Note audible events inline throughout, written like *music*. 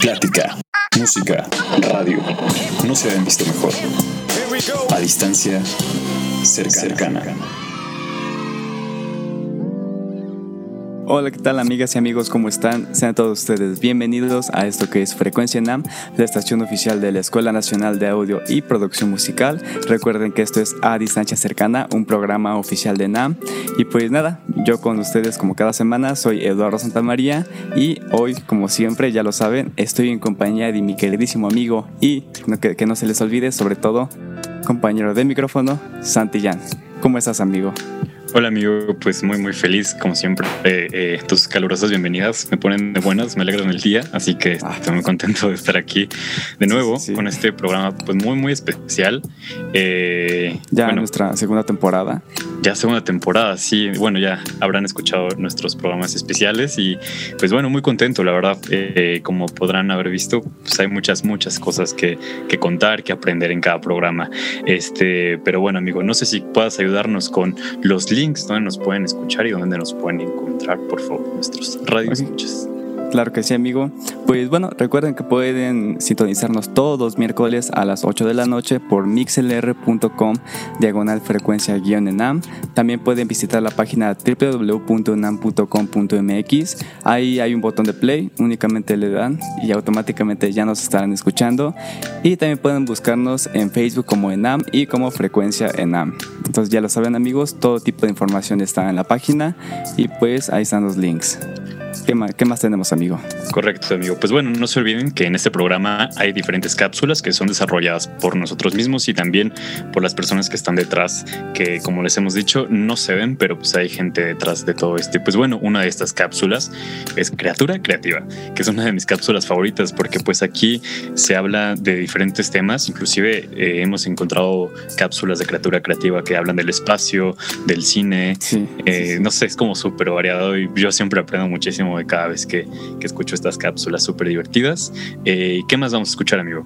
Plática, música, radio. No se habían visto mejor. A distancia, cercana. Hola, ¿qué tal amigas y amigos? ¿Cómo están? Sean todos ustedes bienvenidos a esto que es Frecuencia NAM, la estación oficial de la Escuela Nacional de Audio y Producción Musical. Recuerden que esto es A Distancia Cercana, un programa oficial de NAM. Y pues nada, yo con ustedes como cada semana soy Eduardo Santamaría y hoy, como siempre, ya lo saben, estoy en compañía de mi queridísimo amigo y que, que no se les olvide, sobre todo, compañero de micrófono, Santillán. ¿Cómo estás, amigo? Hola amigo, pues muy muy feliz como siempre. Eh, eh, tus calurosas bienvenidas me ponen de buenas, me alegran el día, así que ah. estoy muy contento de estar aquí de nuevo con este programa pues muy muy especial. Eh, ya nuestra segunda temporada. Ya segunda temporada, sí. Bueno, ya habrán escuchado nuestros programas especiales y pues bueno, muy contento, la verdad. Eh, como podrán haber visto, pues hay muchas muchas cosas que, que contar, que aprender en cada programa. Este, pero bueno amigo, no sé si puedas ayudarnos con los links donde nos pueden escuchar y donde nos pueden encontrar, por favor, nuestros radios Claro que sí, amigo. Pues bueno, recuerden que pueden sintonizarnos todos los miércoles a las 8 de la noche por mixlr.com diagonal frecuencia guion enam. También pueden visitar la página www.enam.com.mx. Ahí hay un botón de play, únicamente le dan y automáticamente ya nos estarán escuchando. Y también pueden buscarnos en Facebook como enam y como frecuencia enam. Entonces ya lo saben amigos, todo tipo de información está en la página y pues ahí están los links. ¿Qué más, tenemos, amigo? Correcto, amigo. Pues bueno, no se olviden que en este programa hay diferentes cápsulas que son desarrolladas por nosotros mismos y también por las personas que están detrás, que como les hemos dicho, no se ven, pero pues hay gente detrás de todo esto. pues bueno, una de estas cápsulas es Criatura Creativa, que es una de mis cápsulas favoritas porque pues aquí se habla de diferentes temas, inclusive eh, hemos encontrado cápsulas de Criatura Creativa que hablan del espacio, del cine, eh, no sé, es como súper variado y yo siempre aprendo muchísimo de cada vez que, escucho estas cápsulas súper divertidas. Eh, ¿Qué más vamos a escuchar, amigo?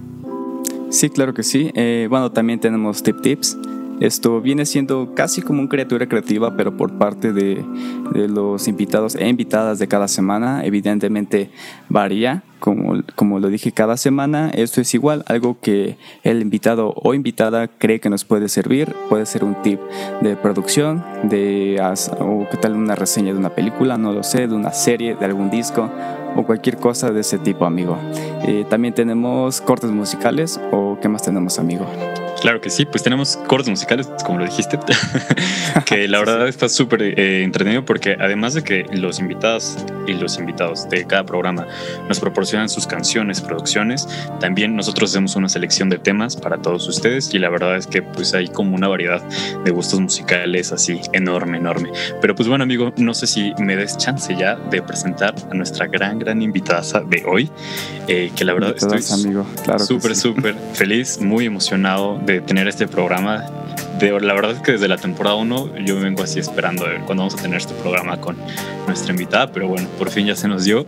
Sí, claro que sí. Eh, bueno, también tenemos tip tips. Esto viene siendo casi como una criatura creativa, pero por parte de, de, los invitados e invitadas de cada semana. Evidentemente varía, como, como lo dije cada semana. Esto es igual, algo que el invitado o invitada cree que nos puede servir. Puede ser un tip de producción, de o qué tal una reseña de una película, no lo sé, de una serie, de algún disco o cualquier cosa de ese tipo, amigo. Eh, también tenemos cortes musicales o qué más tenemos, amigo. Claro que sí, pues tenemos cortes musicales, como lo dijiste, *laughs* que la verdad está súper eh, entretenido porque además de que los invitados y los invitados de cada programa nos proporcionan sus canciones, producciones, también nosotros hacemos una selección de temas para todos ustedes y la verdad es que pues hay como una variedad de gustos musicales así enorme, enorme. Pero pues bueno amigo, no sé si me des chance ya de presentar a nuestra gran, gran invitada de hoy, eh, que la verdad estoy súper, súper feliz, muy emocionado de tener este programa. De, la verdad es que desde la temporada 1 yo vengo así esperando a ver cuándo vamos a tener este programa con nuestra invitada, pero bueno, por fin ya se nos dio.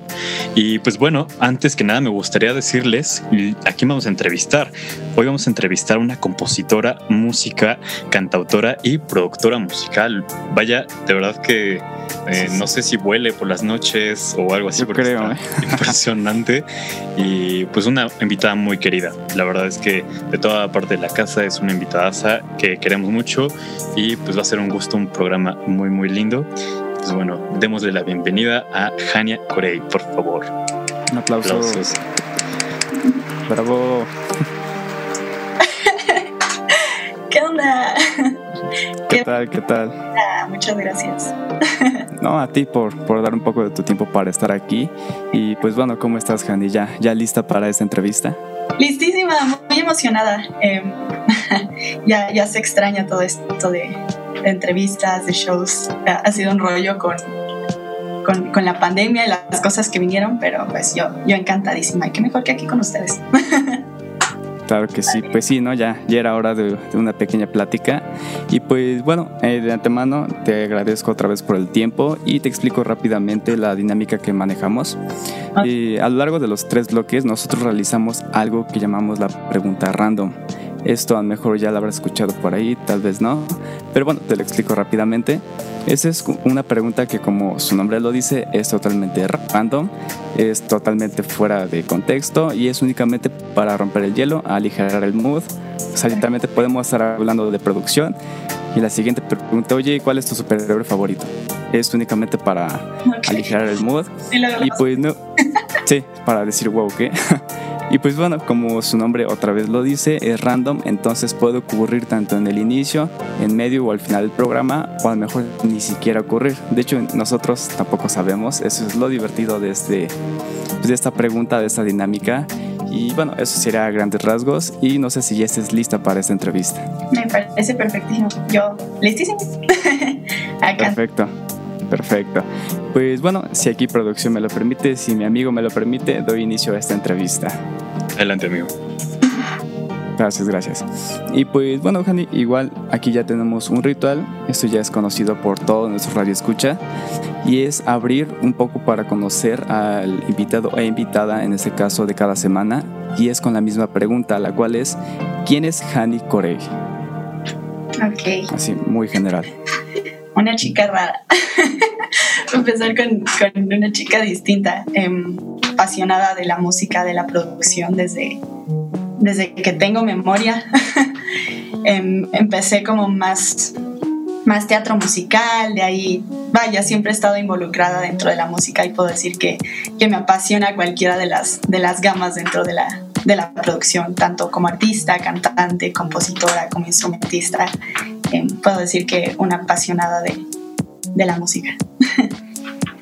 Y pues bueno, antes que nada me gustaría decirles, a quién vamos a entrevistar. Hoy vamos a entrevistar a una compositora, música, cantautora y productora musical. Vaya, de verdad que eh, no sé si vuele por las noches o algo así, porque creo, ¿eh? *laughs* impresionante. Y pues una invitada muy querida. La verdad es que de toda parte de la casa es una invitada que queremos mucho y pues va a ser un gusto, un programa muy, muy lindo. Pues bueno, démosle la bienvenida a Jania Corey, por favor. Un aplauso. Aplausos. Bravo. *laughs* ¿Qué onda? ¿Qué, tal? ¿Qué tal? Ah, muchas gracias. *laughs* No, a ti por, por dar un poco de tu tiempo para estar aquí. Y pues bueno, ¿cómo estás, Jani? ¿Ya, ya lista para esta entrevista? Listísima, muy emocionada. Em, *laughs* ya, ya se extraña todo esto de, entrevistas, de shows. Ha sido un rollo con, con, con, la pandemia y las cosas que vinieron, pero pues yo, yo encantadísima. Y qué mejor que aquí con ustedes. *laughs* Claro que sí, pues sí, ¿no? Ya, ya era hora de, una pequeña plática. Y pues bueno, eh, de antemano te agradezco otra vez por el tiempo y te explico rápidamente la dinámica que manejamos. Ah. Eh, a lo largo de los tres bloques nosotros realizamos algo que llamamos la pregunta random. Esto a lo mejor ya lo habrás escuchado por ahí, tal vez no. Pero bueno, te lo explico rápidamente. Esa es una pregunta que como su nombre lo dice es totalmente random, es totalmente fuera de contexto y es únicamente para romper el hielo, aligerar el mood. O sea, literalmente podemos estar hablando de producción y la siguiente pregunta, oye, ¿cuál es tu superhéroe favorito? Es únicamente para aligerar el mood. y pues no, sí, para decir, wow, ¿qué? *laughs* Y pues bueno, como su nombre otra vez lo dice, es random, entonces puede ocurrir tanto en el inicio, en medio o al final del programa, o a lo mejor ni siquiera ocurrir. De hecho, nosotros tampoco sabemos, eso es lo divertido de, este, de esta pregunta, de esta dinámica. Y bueno, eso sería a grandes rasgos y no sé si ya estés lista para esta entrevista. Me parece perfectísimo. Yo, listísimo. *laughs* Perfecto. Perfecto. Pues bueno, si aquí producción me lo permite, si mi amigo me lo permite, doy inicio a esta entrevista. Adelante, amigo. Gracias, gracias. Y pues bueno, Jani, igual aquí ya tenemos un ritual, esto ya es conocido por todo nuestro radio escucha, y es abrir un poco para conocer al invitado e invitada, en este caso de cada semana, y es con la misma pregunta, la cual es, ¿quién es Hani Corey? Ok. Así, muy general. Una chica rara. *laughs* empezar con, con, una chica distinta, em, apasionada de la música, de la producción desde, desde que tengo memoria. *laughs* Em, empecé como más, más teatro musical, de ahí, vaya, siempre he estado involucrada dentro de la música y puedo decir que, que me apasiona cualquiera de las, de las gamas dentro de la, de la producción, tanto como artista, cantante, compositora, como instrumentista. Em, puedo decir que una apasionada de, de la música. *laughs*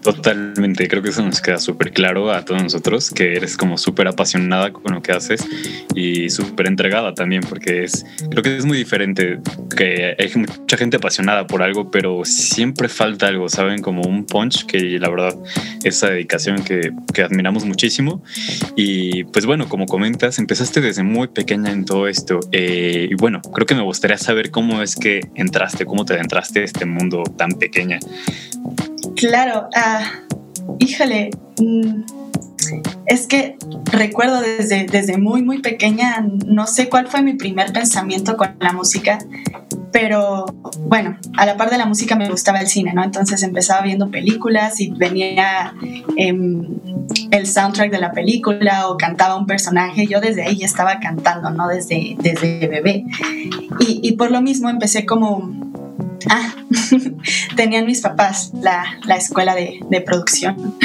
Totalmente, creo que eso nos queda súper claro a todos nosotros, que eres como súper apasionada con lo que haces y súper entregada también, porque es, creo que es muy diferente, que hay mucha gente apasionada por algo, pero siempre falta algo, ¿saben? Como un punch, que la verdad, esa dedicación que, que admiramos muchísimo. Y pues bueno, como comentas, empezaste desde muy pequeña en todo esto. Eh, y bueno, creo que me gustaría saber cómo es que entraste, cómo te adentraste a este mundo tan pequeña. Claro, ah, híjole, mm, es que recuerdo desde, desde muy, muy pequeña, no sé cuál fue mi primer pensamiento con la música, pero bueno, a la par de la música me gustaba el cine, ¿no? Entonces empezaba viendo películas y venía em, el soundtrack de la película o cantaba un personaje, yo desde ahí ya estaba cantando, ¿no? Desde, desde bebé. Y, y por lo mismo empecé como Ah, *laughs* tenían mis papás la, la escuela de, de producción.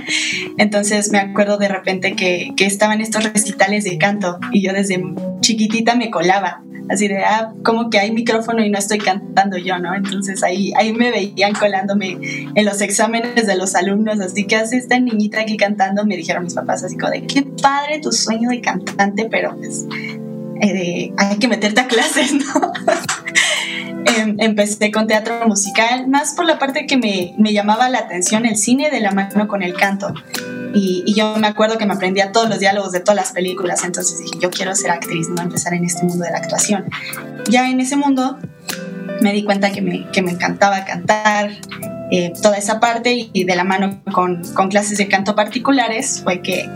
*laughs* Entonces me acuerdo de repente que, que, estaban estos recitales de canto y yo desde chiquitita me colaba. Así de, ah, como que hay micrófono y no estoy cantando yo, ¿no? Entonces ahí, ahí me veían colándome en los exámenes de los alumnos. Así que hace esta niñita aquí cantando, me dijeron mis papás así como de, qué padre tu sueño de cantante, pero pues eh, hay que meterte a clases, *laughs* ¿no? Em, empecé con teatro musical, más por la parte que me, me, llamaba la atención el cine de la mano con el canto. Y, y, yo me acuerdo que me aprendía todos los diálogos de todas las películas, entonces dije, yo quiero ser actriz, no empezar en este mundo de la actuación. Ya en ese mundo me di cuenta que me, que me encantaba cantar, eh, toda esa parte y de la mano con, clases de canto particulares fue que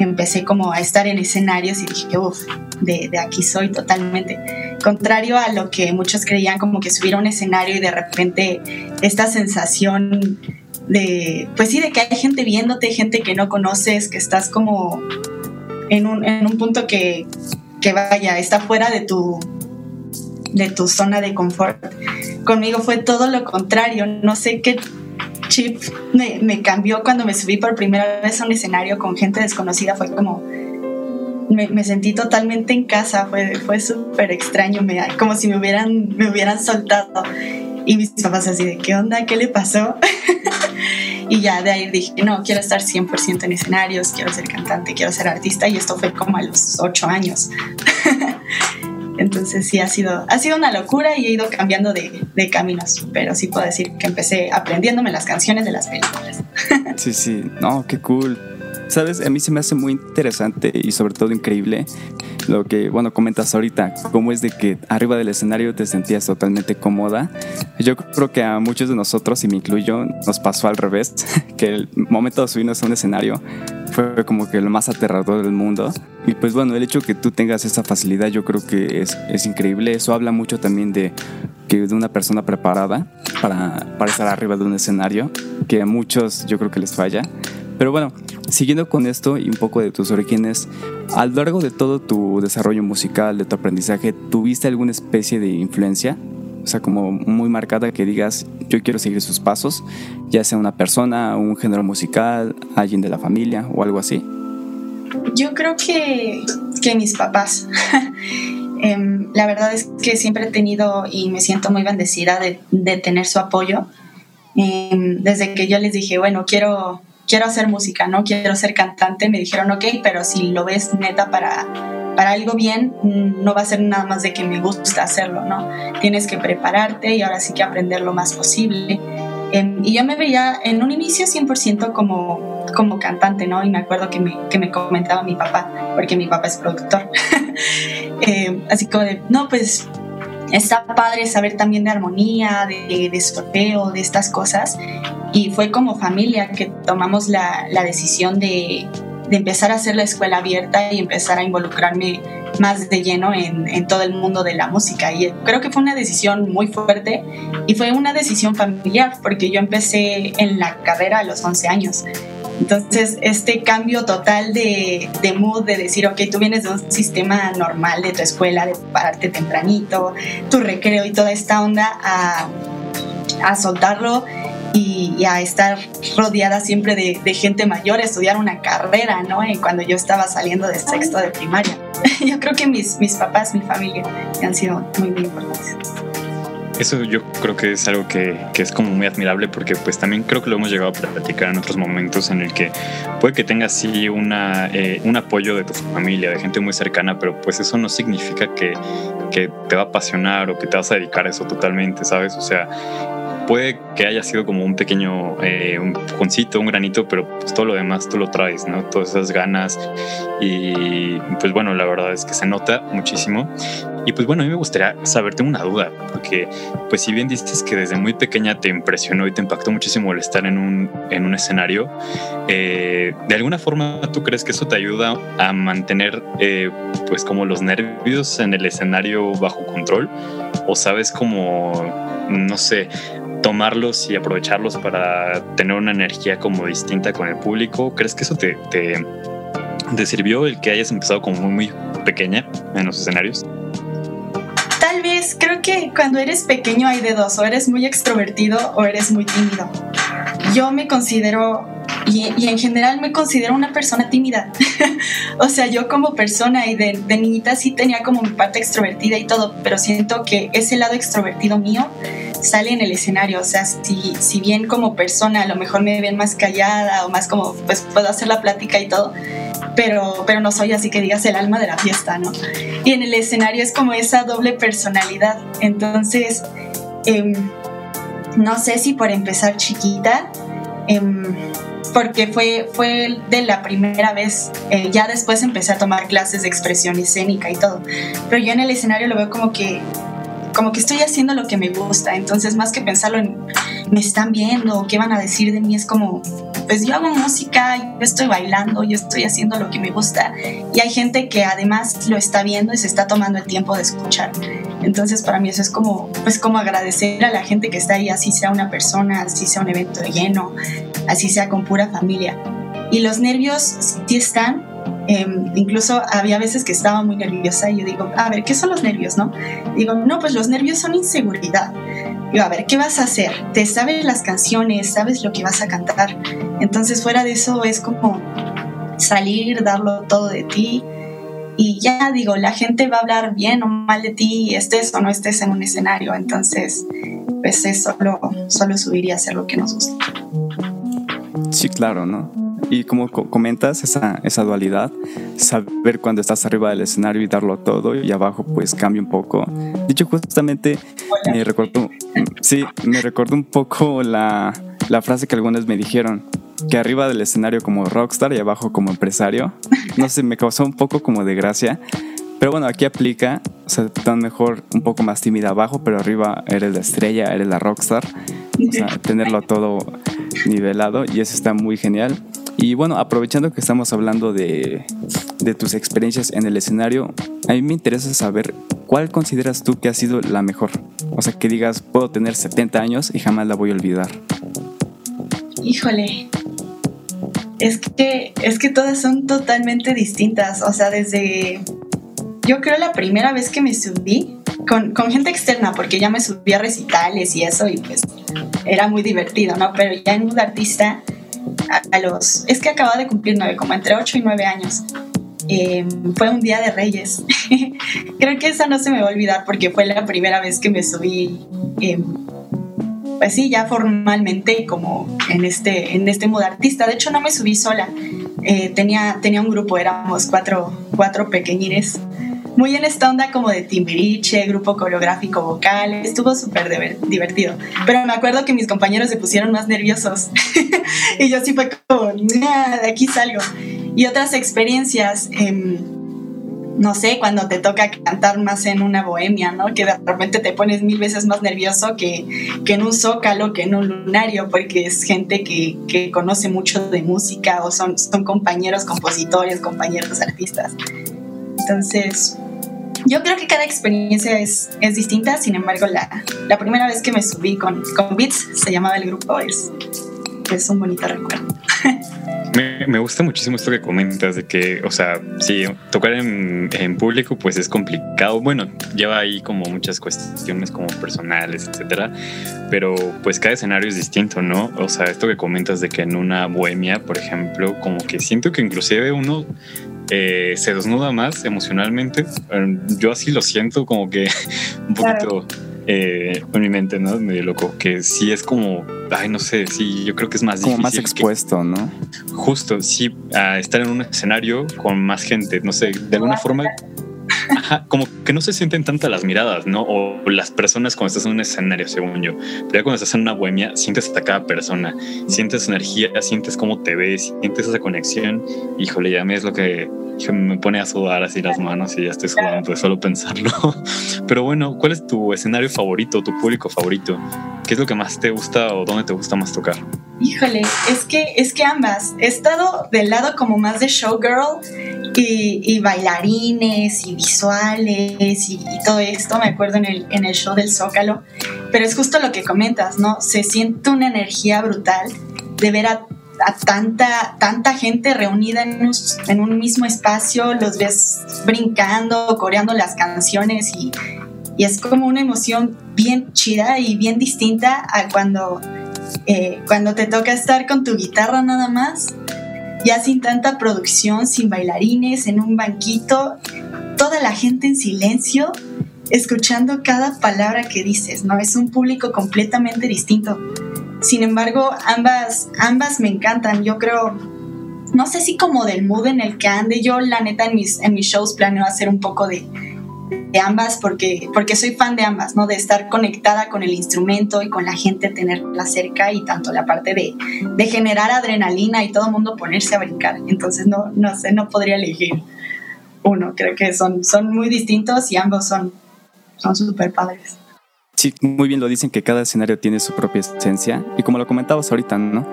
empecé como a estar en escenarios y dije, uff, de, de, aquí soy totalmente. Contrario a lo que muchos creían como que subir a un escenario y de repente esta sensación de, pues sí, de que hay gente viéndote, gente que no conoces, que estás como en un, en un punto que, que vaya, está fuera de tu, de tu zona de confort. Conmigo fue todo lo contrario, no sé qué chip me, cambió cuando me subí por primera vez a un escenario con gente desconocida, fue como... Me, me sentí totalmente en casa, fue, fue súper extraño, me, como si me hubieran, me hubieran soltado. Y mis papás así de, ¿qué onda? ¿Qué le pasó? *laughs* y ya de ahí dije, no, quiero estar 100% en escenarios, quiero ser cantante, quiero ser artista. Y esto fue como a los ocho años. Entonces sí ha sido, ha sido una locura y he ido cambiando de, de, caminos, pero sí puedo decir que empecé aprendiéndome las canciones de las películas. *laughs* Sí, sí, no, qué cool. Sabes, a mí se me hace muy interesante y sobre todo increíble lo que, bueno, comentas ahorita, cómo es de que arriba del escenario te sentías totalmente cómoda. Yo creo que a muchos de nosotros, y me incluyo, nos pasó al revés, *laughs* que el momento de subirnos a un escenario fue como que lo más aterrador del mundo. Y pues bueno, el hecho que tú tengas esa facilidad yo creo que es, es increíble. Eso habla mucho también de, que de una persona preparada para, para estar arriba de un escenario, que a muchos yo creo que les falla. Pero bueno, siguiendo con esto y un poco de tus orígenes, a lo largo de todo tu desarrollo musical, de tu aprendizaje, ¿tuviste alguna especie de influencia? O sea, como muy marcada que digas, yo quiero seguir sus pasos, ya sea una persona, un género musical, alguien de la familia o algo así. Yo creo que, que mis papás. *laughs* Em, la verdad es que siempre he tenido y me siento muy bendecida de, de tener su apoyo. Em, desde que yo les dije, bueno, quiero, quiero hacer música, no quiero ser cantante, me dijeron, ok, pero si lo ves neta para, para algo bien, no va a ser nada más de que me gusta hacerlo, ¿no? Tienes que prepararte y ahora sí que aprender lo más posible. Em, y yo me veía en un inicio 100% como, como cantante, ¿no? Y me acuerdo que me, que me comentaba mi papá, porque mi papá es productor. *laughs* Em, así como de, no, pues está padre saber también de armonía, de, de solfeo, de estas cosas. Y fue como familia que tomamos la, la decisión de, de, empezar a hacer la escuela abierta y empezar a involucrarme más de lleno en, en, todo el mundo de la música. Y creo que fue una decisión muy fuerte y fue una decisión familiar porque yo empecé en la carrera a los 11 años. Entonces, este cambio total de, de, mood, de decir, ok, tú vienes de un sistema normal de tu escuela, de pararte tempranito, tu recreo y toda esta onda, a, a soltarlo y, y, a estar rodeada siempre de, de, gente mayor, estudiar una carrera, ¿no? Y cuando yo estaba saliendo de sexto de primaria. *laughs* yo creo que mis, mis papás, mi familia, han sido muy, muy importantes. Eso yo creo que es algo que, que, es como muy admirable porque pues también creo que lo hemos llegado a platicar en otros momentos en el que puede que tengas sí una, eh, un apoyo de tu familia, de gente muy cercana, pero pues eso no significa que, que te va a apasionar o que te vas a dedicar a eso totalmente, ¿sabes? O sea, puede que haya sido como un pequeño eh, un pujoncito, un granito, pero pues todo lo demás tú lo traes, ¿no? Todas esas ganas y pues bueno, la verdad es que se nota muchísimo. Y pues bueno, a mí me gustaría saber, tengo una duda, porque pues si bien dices que desde muy pequeña te impresionó y te impactó muchísimo el estar en un, en un escenario, eh, ¿de alguna forma tú crees que eso te ayuda a mantener eh, pues como los nervios en el escenario bajo control? ¿O sabes como, no sé, tomarlos y aprovecharlos para tener una energía como distinta con el público? ¿Crees que eso te, te, te sirvió el que hayas empezado como muy, muy pequeña en los escenarios? Creo que cuando eres pequeño hay de dos, o eres muy extrovertido o eres muy tímido. Yo me considero, y, y en general me considero una persona tímida. *laughs* o sea, yo como persona y de, de, niñita sí tenía como mi parte extrovertida y todo, pero siento que ese lado extrovertido mío sale en el escenario. O sea, si, si bien como persona a lo mejor me ven más callada o más como, pues puedo hacer la plática y todo, pero, pero no soy así que digas el alma de la fiesta, ¿no? Y en el escenario es como esa doble personalidad. Entonces, eh, no sé si por empezar chiquita, eh, porque fue, fue de la primera vez, eh, ya después empecé a tomar clases de expresión escénica y todo, pero yo en el escenario lo veo como que como que estoy haciendo lo que me gusta, entonces más que pensarlo en me están viendo, qué van a decir de mí, es como, pues yo hago música, yo estoy bailando, yo estoy haciendo lo que me gusta y hay gente que además lo está viendo y se está tomando el tiempo de escuchar. Entonces para mí eso es como, pues como agradecer a la gente que está ahí, así sea una persona, así sea un evento lleno, así sea con pura familia. Y los nervios sí están, eh, incluso había veces que estaba muy nerviosa y yo digo, a ver, ¿qué son los nervios, no? Digo, no, pues los nervios son inseguridad. Digo, a ver, ¿qué vas a hacer? Te sabes las canciones, sabes lo que vas a cantar. Entonces, fuera de eso es como salir, darlo todo de ti. Y ya digo, la gente va a hablar bien o mal de ti, estés o no estés en un escenario. Entonces, pues es solo, solo subir y hacer lo que nos gusta. Sí, claro, ¿no? Y como comentas, esa, esa dualidad, saber cuando estás arriba del escenario y darlo todo y abajo pues cambia un poco. Dicho justamente, me recuerdo, sí, me recuerdo un poco la, la frase que algunos me dijeron, que arriba del escenario como rockstar y abajo como empresario. No sé, me causó un poco como de gracia. Pero bueno, aquí aplica, o sea, tan mejor un poco más tímida abajo, pero arriba eres la estrella, eres la rockstar. O sea, tenerlo todo nivelado y eso está muy genial. Y bueno, aprovechando que estamos hablando de, de tus experiencias en el escenario, a mí me interesa saber cuál consideras tú que ha sido la mejor. O sea, que digas, puedo tener 70 años y jamás la voy a olvidar. Híjole, es que, es que todas son totalmente distintas. O sea, desde. Yo creo la primera vez que me subí con, con, gente externa, porque ya me subí a recitales y eso, y pues era muy divertido, ¿no? Pero ya en un artista, a, los. Es que acababa de cumplir nueve, como entre ocho y nueve años. Em, fue un día de Reyes. *laughs* creo que esa no se me va a olvidar porque fue la primera vez que me subí. Eh, pues sí, ya formalmente como en este, en este modo artista. De hecho, no me subí sola. Eh, tenía, tenía un grupo, éramos cuatro, cuatro pequeñines. Muy en esta onda como de Timbiriche, grupo coreográfico vocal, estuvo súper divertido. Pero me acuerdo que mis compañeros se pusieron más nerviosos *laughs* y yo sí fue como, de aquí salgo. Y otras experiencias, eh, no sé, cuando te toca cantar más en una bohemia, ¿no? Que de repente te pones mil veces más nervioso que, que en un zócalo, que en un lunario, porque es gente que, que conoce mucho de música o son, son compañeros compositores, compañeros artistas. Entonces, yo creo que cada experiencia es, es distinta, sin embargo, la, la, primera vez que me subí con, con Beats, se llamaba el grupo, es, es un bonito recuerdo. *laughs* Me, me, gusta muchísimo esto que comentas de que, o sea, sí, tocar en, en, público pues es complicado. Bueno, lleva ahí como muchas cuestiones como personales, etcétera, pero pues cada escenario es distinto, ¿no? O sea, esto que comentas de que en una bohemia, por ejemplo, como que siento que inclusive uno eh, se desnuda más emocionalmente. Yo así lo siento como que *laughs* un poquito... Claro eh, en mi mente, ¿no? Medio loco, que sí es como, ay, no sé, sí, yo creo que es más como más expuesto, ¿no? Justo, sí, a estar en un escenario con más gente, no sé, de alguna forma, como que no se sienten tantas las miradas, ¿no? O las personas cuando estás en un escenario, según yo. Pero ya cuando estás en una bohemia, sientes a cada persona, sientes energía, sientes cómo te ves, sientes esa conexión. Híjole, ya me es lo que me pone a sudar así las manos y ya estoy sudando de solo pensarlo. *laughs* Pero bueno, ¿cuál es tu escenario favorito, tu público favorito? ¿Qué es lo que más te gusta o dónde te gusta más tocar? Híjole, es que, es que ambas. He estado del lado como más de showgirl y, bailarines y visuales y, todo esto, me acuerdo en el, en el show del Zócalo. Pero es justo lo que comentas, ¿no? Se siente una energía brutal de ver a a tanta, tanta gente reunida en un, en un, mismo espacio, los ves brincando, coreando las canciones y, y, es como una emoción bien chida y bien distinta a cuando, eh, cuando te toca estar con tu guitarra nada más, ya sin tanta producción, sin bailarines, en un banquito, toda la gente en silencio escuchando cada palabra que dices, ¿no? Es un público completamente distinto. Sin embargo, ambas, ambas me encantan. Yo creo, no sé si como del mood en el que ande, yo la neta en mis, en mis shows planeo hacer un poco de, de ambas porque, porque soy fan de ambas, ¿no? De estar conectada con el instrumento y con la gente, tenerla cerca y tanto la parte de, de generar adrenalina y todo el mundo ponerse a brincar. Entonces, no, no sé, no podría elegir uno. Creo que son, son muy distintos y ambos son son súper padres. Sí, muy bien lo dicen que cada escenario tiene su propia esencia y como lo comentabas ahorita, ¿no?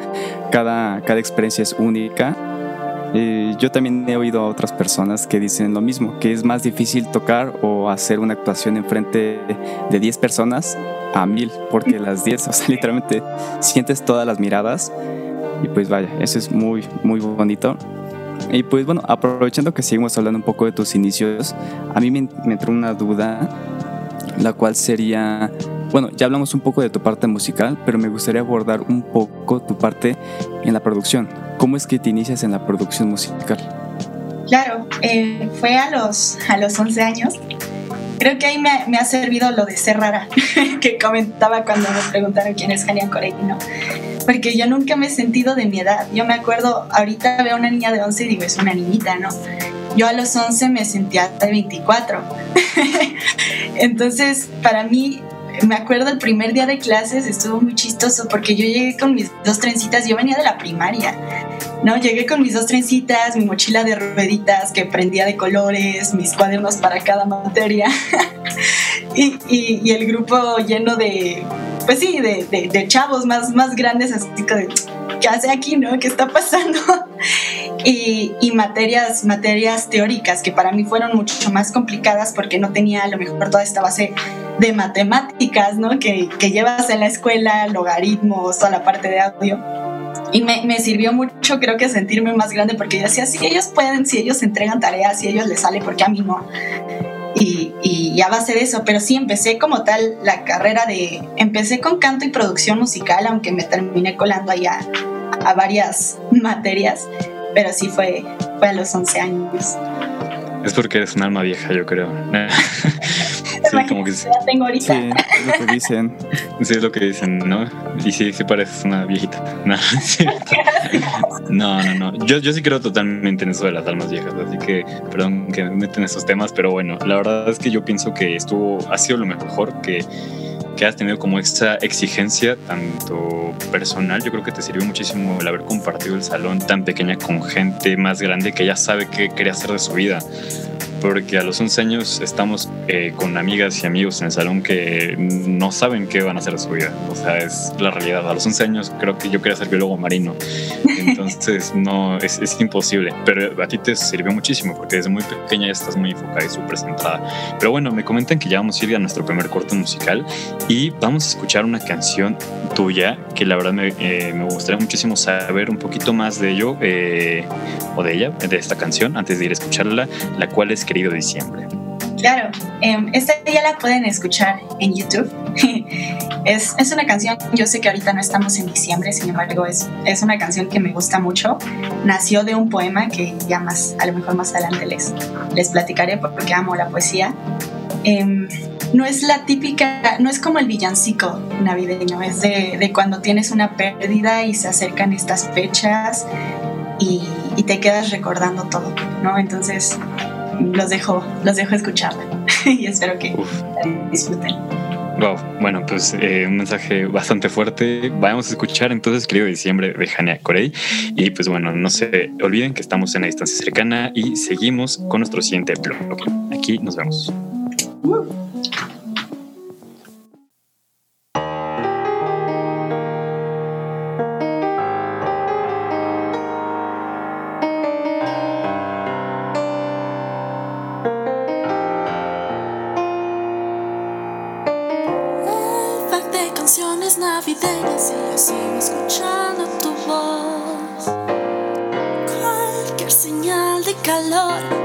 Cada, cada experiencia es única. Eh, yo también he oído a otras personas que dicen lo mismo, que es más difícil tocar o hacer una actuación en frente de 10 personas a mil, porque las 10, o sea, literalmente sientes todas las miradas y pues vaya, eso es muy, muy bonito. Y pues bueno, aprovechando que seguimos hablando un poco de tus inicios, a mí me, me entró una duda la cual sería, bueno, ya hablamos un poco de tu parte musical, pero me gustaría abordar un poco tu parte en la producción. ¿Cómo es que te inicias en la producción musical? Claro, eh, fue a los, a los 11 años. Creo que ahí me, me ha servido lo de ser rara, *laughs* que comentaba cuando me preguntaron quién es Jania ¿no? Porque yo nunca me he sentido de mi edad. Yo me acuerdo, ahorita veo a una niña de 11 y digo, es una niñita, ¿no? Yo a los 11 me sentía de 24. *laughs* Entonces, para mí, me acuerdo el primer día de clases estuvo muy chistoso porque yo llegué con mis dos trencitas, yo venía de la primaria, ¿no? Llegué con mis dos trencitas, mi mochila de rueditas que prendía de colores, mis cuadernos para cada materia *laughs* y, y, el grupo lleno de, pues sí, de, de, chavos más, más grandes, así que ¿qué hace aquí, no? ¿Qué está pasando? *laughs* y, y, materias, materias teóricas que para mí fueron mucho más complicadas porque no tenía a lo mejor toda esta base de matemáticas, ¿no? Que, que llevas en la escuela, logaritmos, toda la parte de audio. Y me, sirvió mucho, creo que sentirme más grande porque yo decía, si ellos pueden, si ellos entregan tareas, si ellos les sale, porque a mí no? Y, y, ya va a ser eso, pero sí empecé como tal la carrera de, empecé con canto y producción musical, aunque me terminé colando allá a varias materias, pero sí fue, fue a los 11 años. Es porque eres un alma vieja, yo creo. *laughs* sí, como que sí. tengo ahorita. Sí, es lo que dicen. Sí, es lo que dicen, ¿no? Y sí, sí pareces una viejita. *laughs* No, no, no, no. Yo, yo sí creo totalmente en eso de las almas viejas, así que perdón que me meten esos temas, pero bueno, la verdad es que yo pienso que estuvo, ha sido lo mejor que que has tenido como esta exigencia tanto personal, yo creo que te sirvió muchísimo el haber compartido el salón tan pequeña con gente más grande que ya sabe qué quería hacer de su vida porque a los 11 años estamos eh, con amigas y amigos en el salón que no saben qué van a hacer de su vida. O sea, es la realidad. A los 11 años creo que yo quería ser biólogo marino. Entonces, *laughs* no, es, es imposible. Pero a ti te sirvió muchísimo porque desde muy pequeña ya estás muy enfocada y súper centrada. Pero bueno, me comentan que ya vamos a ir a nuestro primer corte musical y vamos a escuchar una canción tuya que la verdad me, eh, me gustaría muchísimo saber un poquito más de ello eh, o de ella, de esta canción, antes de ir a escucharla, la cual es querido diciembre. Claro, eh, esta ya la pueden escuchar en YouTube. *laughs* es, es, una canción, yo sé que ahorita no estamos en diciembre, sin embargo es, es una canción que me gusta mucho. Nació de un poema que ya más, a lo mejor más adelante les, les platicaré porque amo la poesía. Eh, no es la típica, no es como el villancico navideño, es de, de cuando tienes una pérdida y se acercan estas fechas y te quedas recordando todo, ¿no? Entonces los dejo, los dejo escucharla *laughs* y espero que Uf. disfruten. Wow, bueno, pues eh, un mensaje bastante fuerte. Vamos a escuchar entonces, querido diciembre de Hania Corey. Y pues bueno, no se olviden que estamos en la distancia cercana y seguimos con nuestro siguiente blog. Aquí nos vemos. Uh. Lord.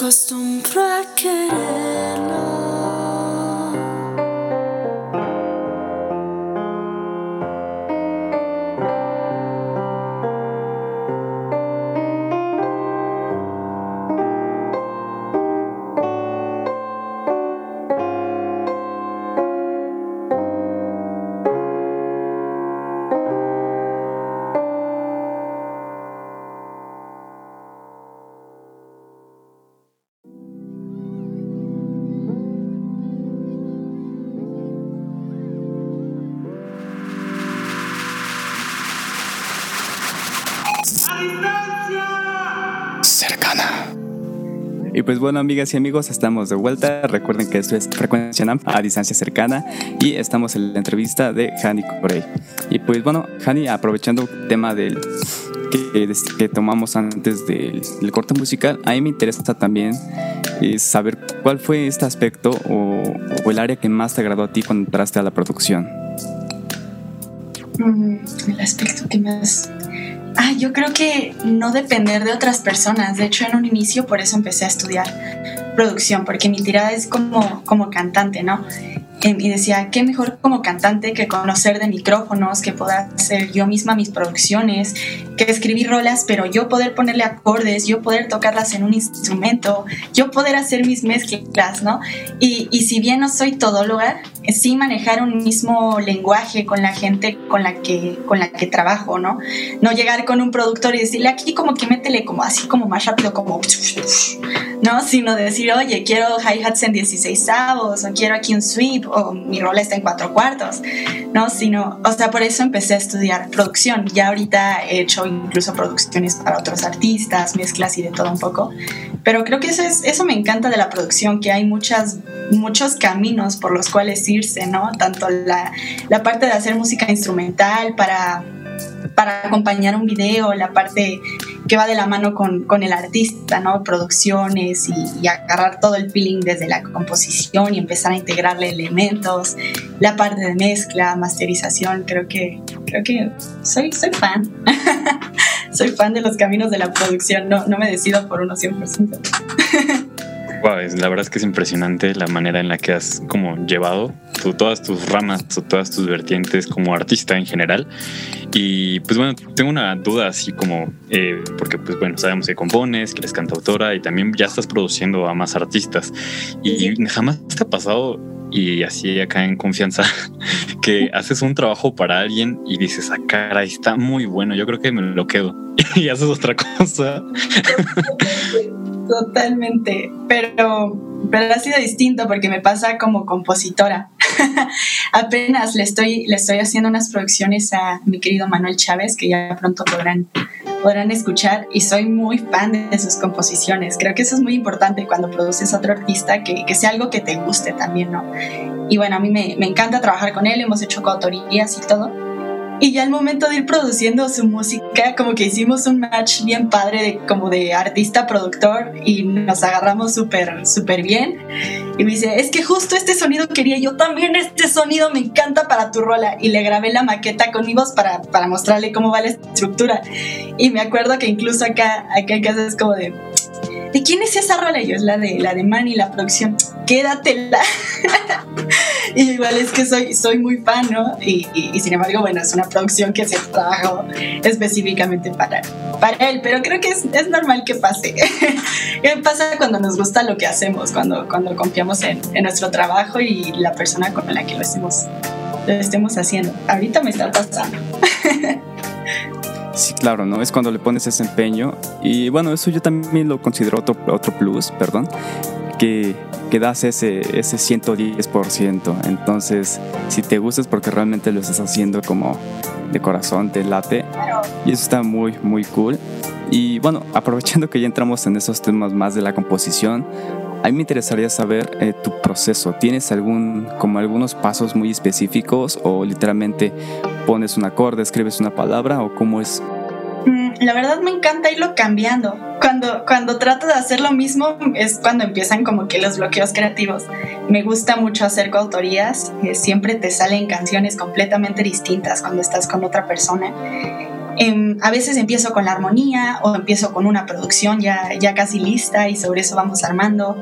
Navidad se acostumbró a quererlo. Y pues bueno, amigas y amigos, estamos de vuelta. Recuerden que esto es Frecuencia NAM a distancia cercana y estamos en la entrevista de Hani Corey. Y pues bueno, Hani, aprovechando el tema del que, tomamos antes del, corte musical, a mí me interesa también eh, saber cuál fue este aspecto o, o, el área que más te agradó a ti cuando entraste a la producción. Mm, el aspecto que más Ah, yo creo que no depender de otras personas. De hecho, en un inicio por eso empecé a estudiar producción, porque mi tirada es como, como cantante, ¿no? Y decía, qué mejor como cantante que conocer de micrófonos, que poder hacer yo misma mis producciones, que escribir rolas, pero yo poder ponerle acordes, yo poder tocarlas en un instrumento, yo poder hacer mis mezclas, ¿no? Y, y si bien no soy todóloga, sí manejar un mismo lenguaje con la gente con la que, con la que trabajo, ¿no? No llegar con un productor y decirle aquí como que métele como así como más rápido, como, ¿no? Sino decir, oye, quiero hi-hats en 16 avos, o quiero aquí un sweep, o mi rola está en cuatro cuartos, ¿no? Sino, o sea, por eso empecé a estudiar producción. Ya ahorita he hecho incluso producciones para otros artistas, mezclas y de todo un poco. Pero creo que eso, es, eso me encanta de la producción, que hay muchas, muchos caminos por los cuales irse, ¿no? Tanto la, la parte de hacer música instrumental para para acompañar un video, la parte que va de la mano con, con el artista, ¿no? Producciones y, agarrar todo el feeling desde la composición y empezar a integrarle elementos, la parte de mezcla, masterización, creo que, creo que soy, soy fan. *laughs* soy fan de los caminos de la producción, no, no me decido por uno 100%. *laughs* la verdad es que es impresionante la manera en la que has como llevado todas tus ramas o todas tus vertientes como artista en general. Y pues bueno, tengo una duda así como, eh, porque pues bueno, sabemos que compones, que eres cantautora y también ya estás produciendo a más artistas. Y jamás te ha pasado, y así acá en confianza, *laughs* que *laughs* haces un trabajo para alguien y dices, ah, cara, está muy bueno, yo creo que me lo quedo. *laughs* y haces otra cosa. Totalmente, pero, pero ha sido distinto porque me pasa como compositora. *laughs* Apenas le estoy, le estoy haciendo unas producciones a mi querido Manuel Chávez, que ya pronto podrán, podrán escuchar, y soy muy fan de sus composiciones. Creo que eso es muy importante cuando produces a otro artista, que, que sea algo que te guste también, ¿no? Y bueno, a mí me, me encanta trabajar con él, hemos hecho coautorías y todo y ya al momento de ir produciendo su música, como que hicimos un match bien padre, de, como de artista-productor, y nos agarramos súper, súper bien. Y me dice, es que justo este sonido quería yo también, este sonido me encanta para tu rola. Y le grabé la maqueta con mi voz para, para mostrarle cómo va la estructura. Y me acuerdo que incluso acá, acá en casa es como de, ¿de quién es esa rola? Y yo, es la de, la de Manny, la producción. Quédatela. *laughs* y igual es que soy, soy muy fan, ¿no? Y, sin embargo, bueno, es una producción que se trabajó específicamente para, para él, pero creo que es, es normal que pase. *laughs* ¿Qué pasa cuando nos gusta lo que hacemos, cuando, cuando confiamos en, en nuestro trabajo y la persona con la que lo estemos, lo estemos haciendo? Ahorita me está pasando. *laughs* Sí, claro, ¿no? Es cuando le pones ese empeño. Y bueno, eso yo también lo considero otro, otro plus, perdón, que, que das ese, ese 110%. Entonces, si te gusta es porque realmente lo estás haciendo como de corazón, te late. Y eso está muy, muy cool. Y bueno, aprovechando que ya entramos en esos temas más de la composición, a mí me interesaría saber eh, tu proceso. ¿Tienes algún, como algunos pasos muy específicos o literalmente pones un acorde, escribes una palabra o cómo es? Mm, la verdad me encanta irlo cambiando. Cuando, cuando trato de hacer lo mismo es cuando empiezan como que los bloqueos creativos. Me gusta mucho hacer coautorías. Eh, siempre te salen canciones completamente distintas cuando estás con otra persona Em, a veces empiezo con la armonía o empiezo con una producción ya, ya casi lista y sobre eso vamos armando.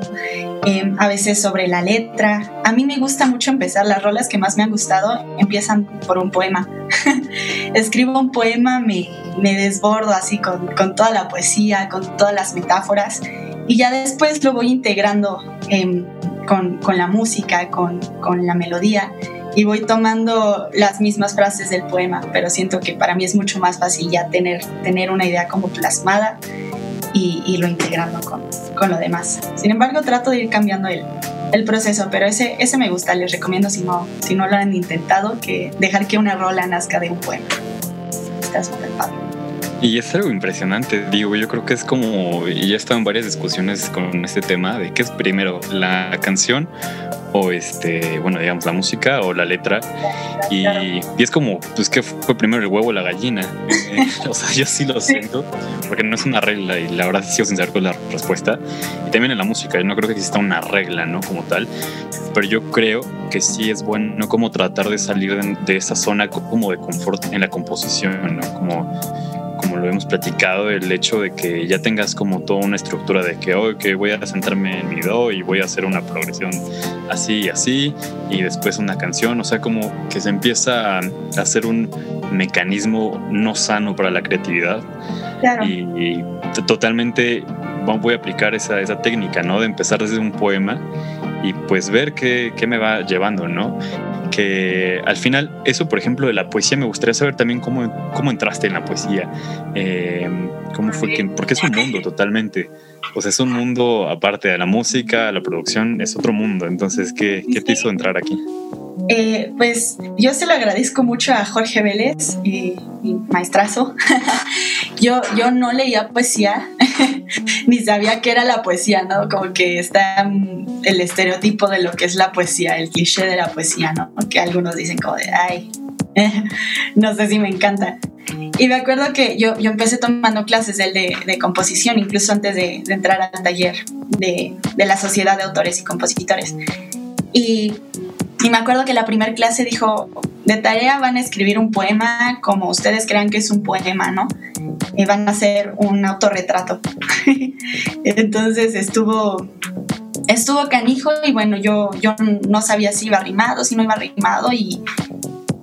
Em, a veces sobre la letra. A mí me gusta mucho empezar las rolas que más me han gustado, empiezan por un poema. *laughs* Escribo un poema, me, me desbordo así con, con, toda la poesía, con todas las metáforas y ya después lo voy integrando em, con, con, la música, con, con la melodía y voy tomando las mismas frases del poema, pero siento que para mí es mucho más fácil ya tener, tener una idea como plasmada y, y lo integrando con, con, lo demás. Sin embargo, trato de ir cambiando el, el, proceso, pero ese, ese me gusta, les recomiendo si no, si no lo han intentado, que dejar que una rola nazca de un poema. Está súper padre. Y es algo impresionante, digo, yo creo que es como, y he estado en varias discusiones con este tema de qué es primero, la canción o este, bueno, digamos la música o la letra. Y, es como, pues que fue primero el huevo o la gallina. *laughs* o sea, yo sí lo siento, porque no es una regla y la verdad sigo sin saber cuál es la respuesta. Y también en la música, yo no creo que exista una regla, ¿no? Como tal, pero yo creo que sí es bueno como tratar de salir de, de esa zona como de confort en la composición, ¿no? Como como lo hemos platicado, el hecho de que ya tengas como toda una estructura de que hoy que voy a sentarme en mi do y voy a hacer una progresión así y así y después una canción, o sea, como que se empieza a hacer un mecanismo no sano para la creatividad. Y, totalmente voy a aplicar esa, esa técnica, ¿no? De empezar desde un poema y pues ver qué, qué me va llevando, ¿no? que al final, eso por ejemplo de la poesía, me gustaría saber también cómo, cómo entraste en la poesía, eh, cómo fue que, porque es un mundo *laughs* totalmente, o sea, es un mundo aparte de la música, la producción, es otro mundo, entonces, ¿qué, qué te hizo entrar aquí? Eh, pues yo se lo agradezco mucho a Jorge Vélez, mi maestrazo. *laughs* yo, yo no leía poesía, *laughs* ni sabía qué era la poesía, ¿no? Como que está el estereotipo de lo que es la poesía, el cliché de la poesía, ¿no? Que algunos dicen como de, ay, *laughs* no sé si me encanta. Y me acuerdo que yo, yo empecé tomando clases de, de composición, incluso antes de, de entrar al taller de, de, la Sociedad de Autores y Compositores. Y y me acuerdo que la primera clase dijo, de tarea van a escribir un poema como ustedes crean que es un poema, ¿no? Y van a hacer un autorretrato. *laughs* Entonces estuvo, estuvo canijo y bueno, yo, yo no sabía si iba rimado, si no iba rimado y,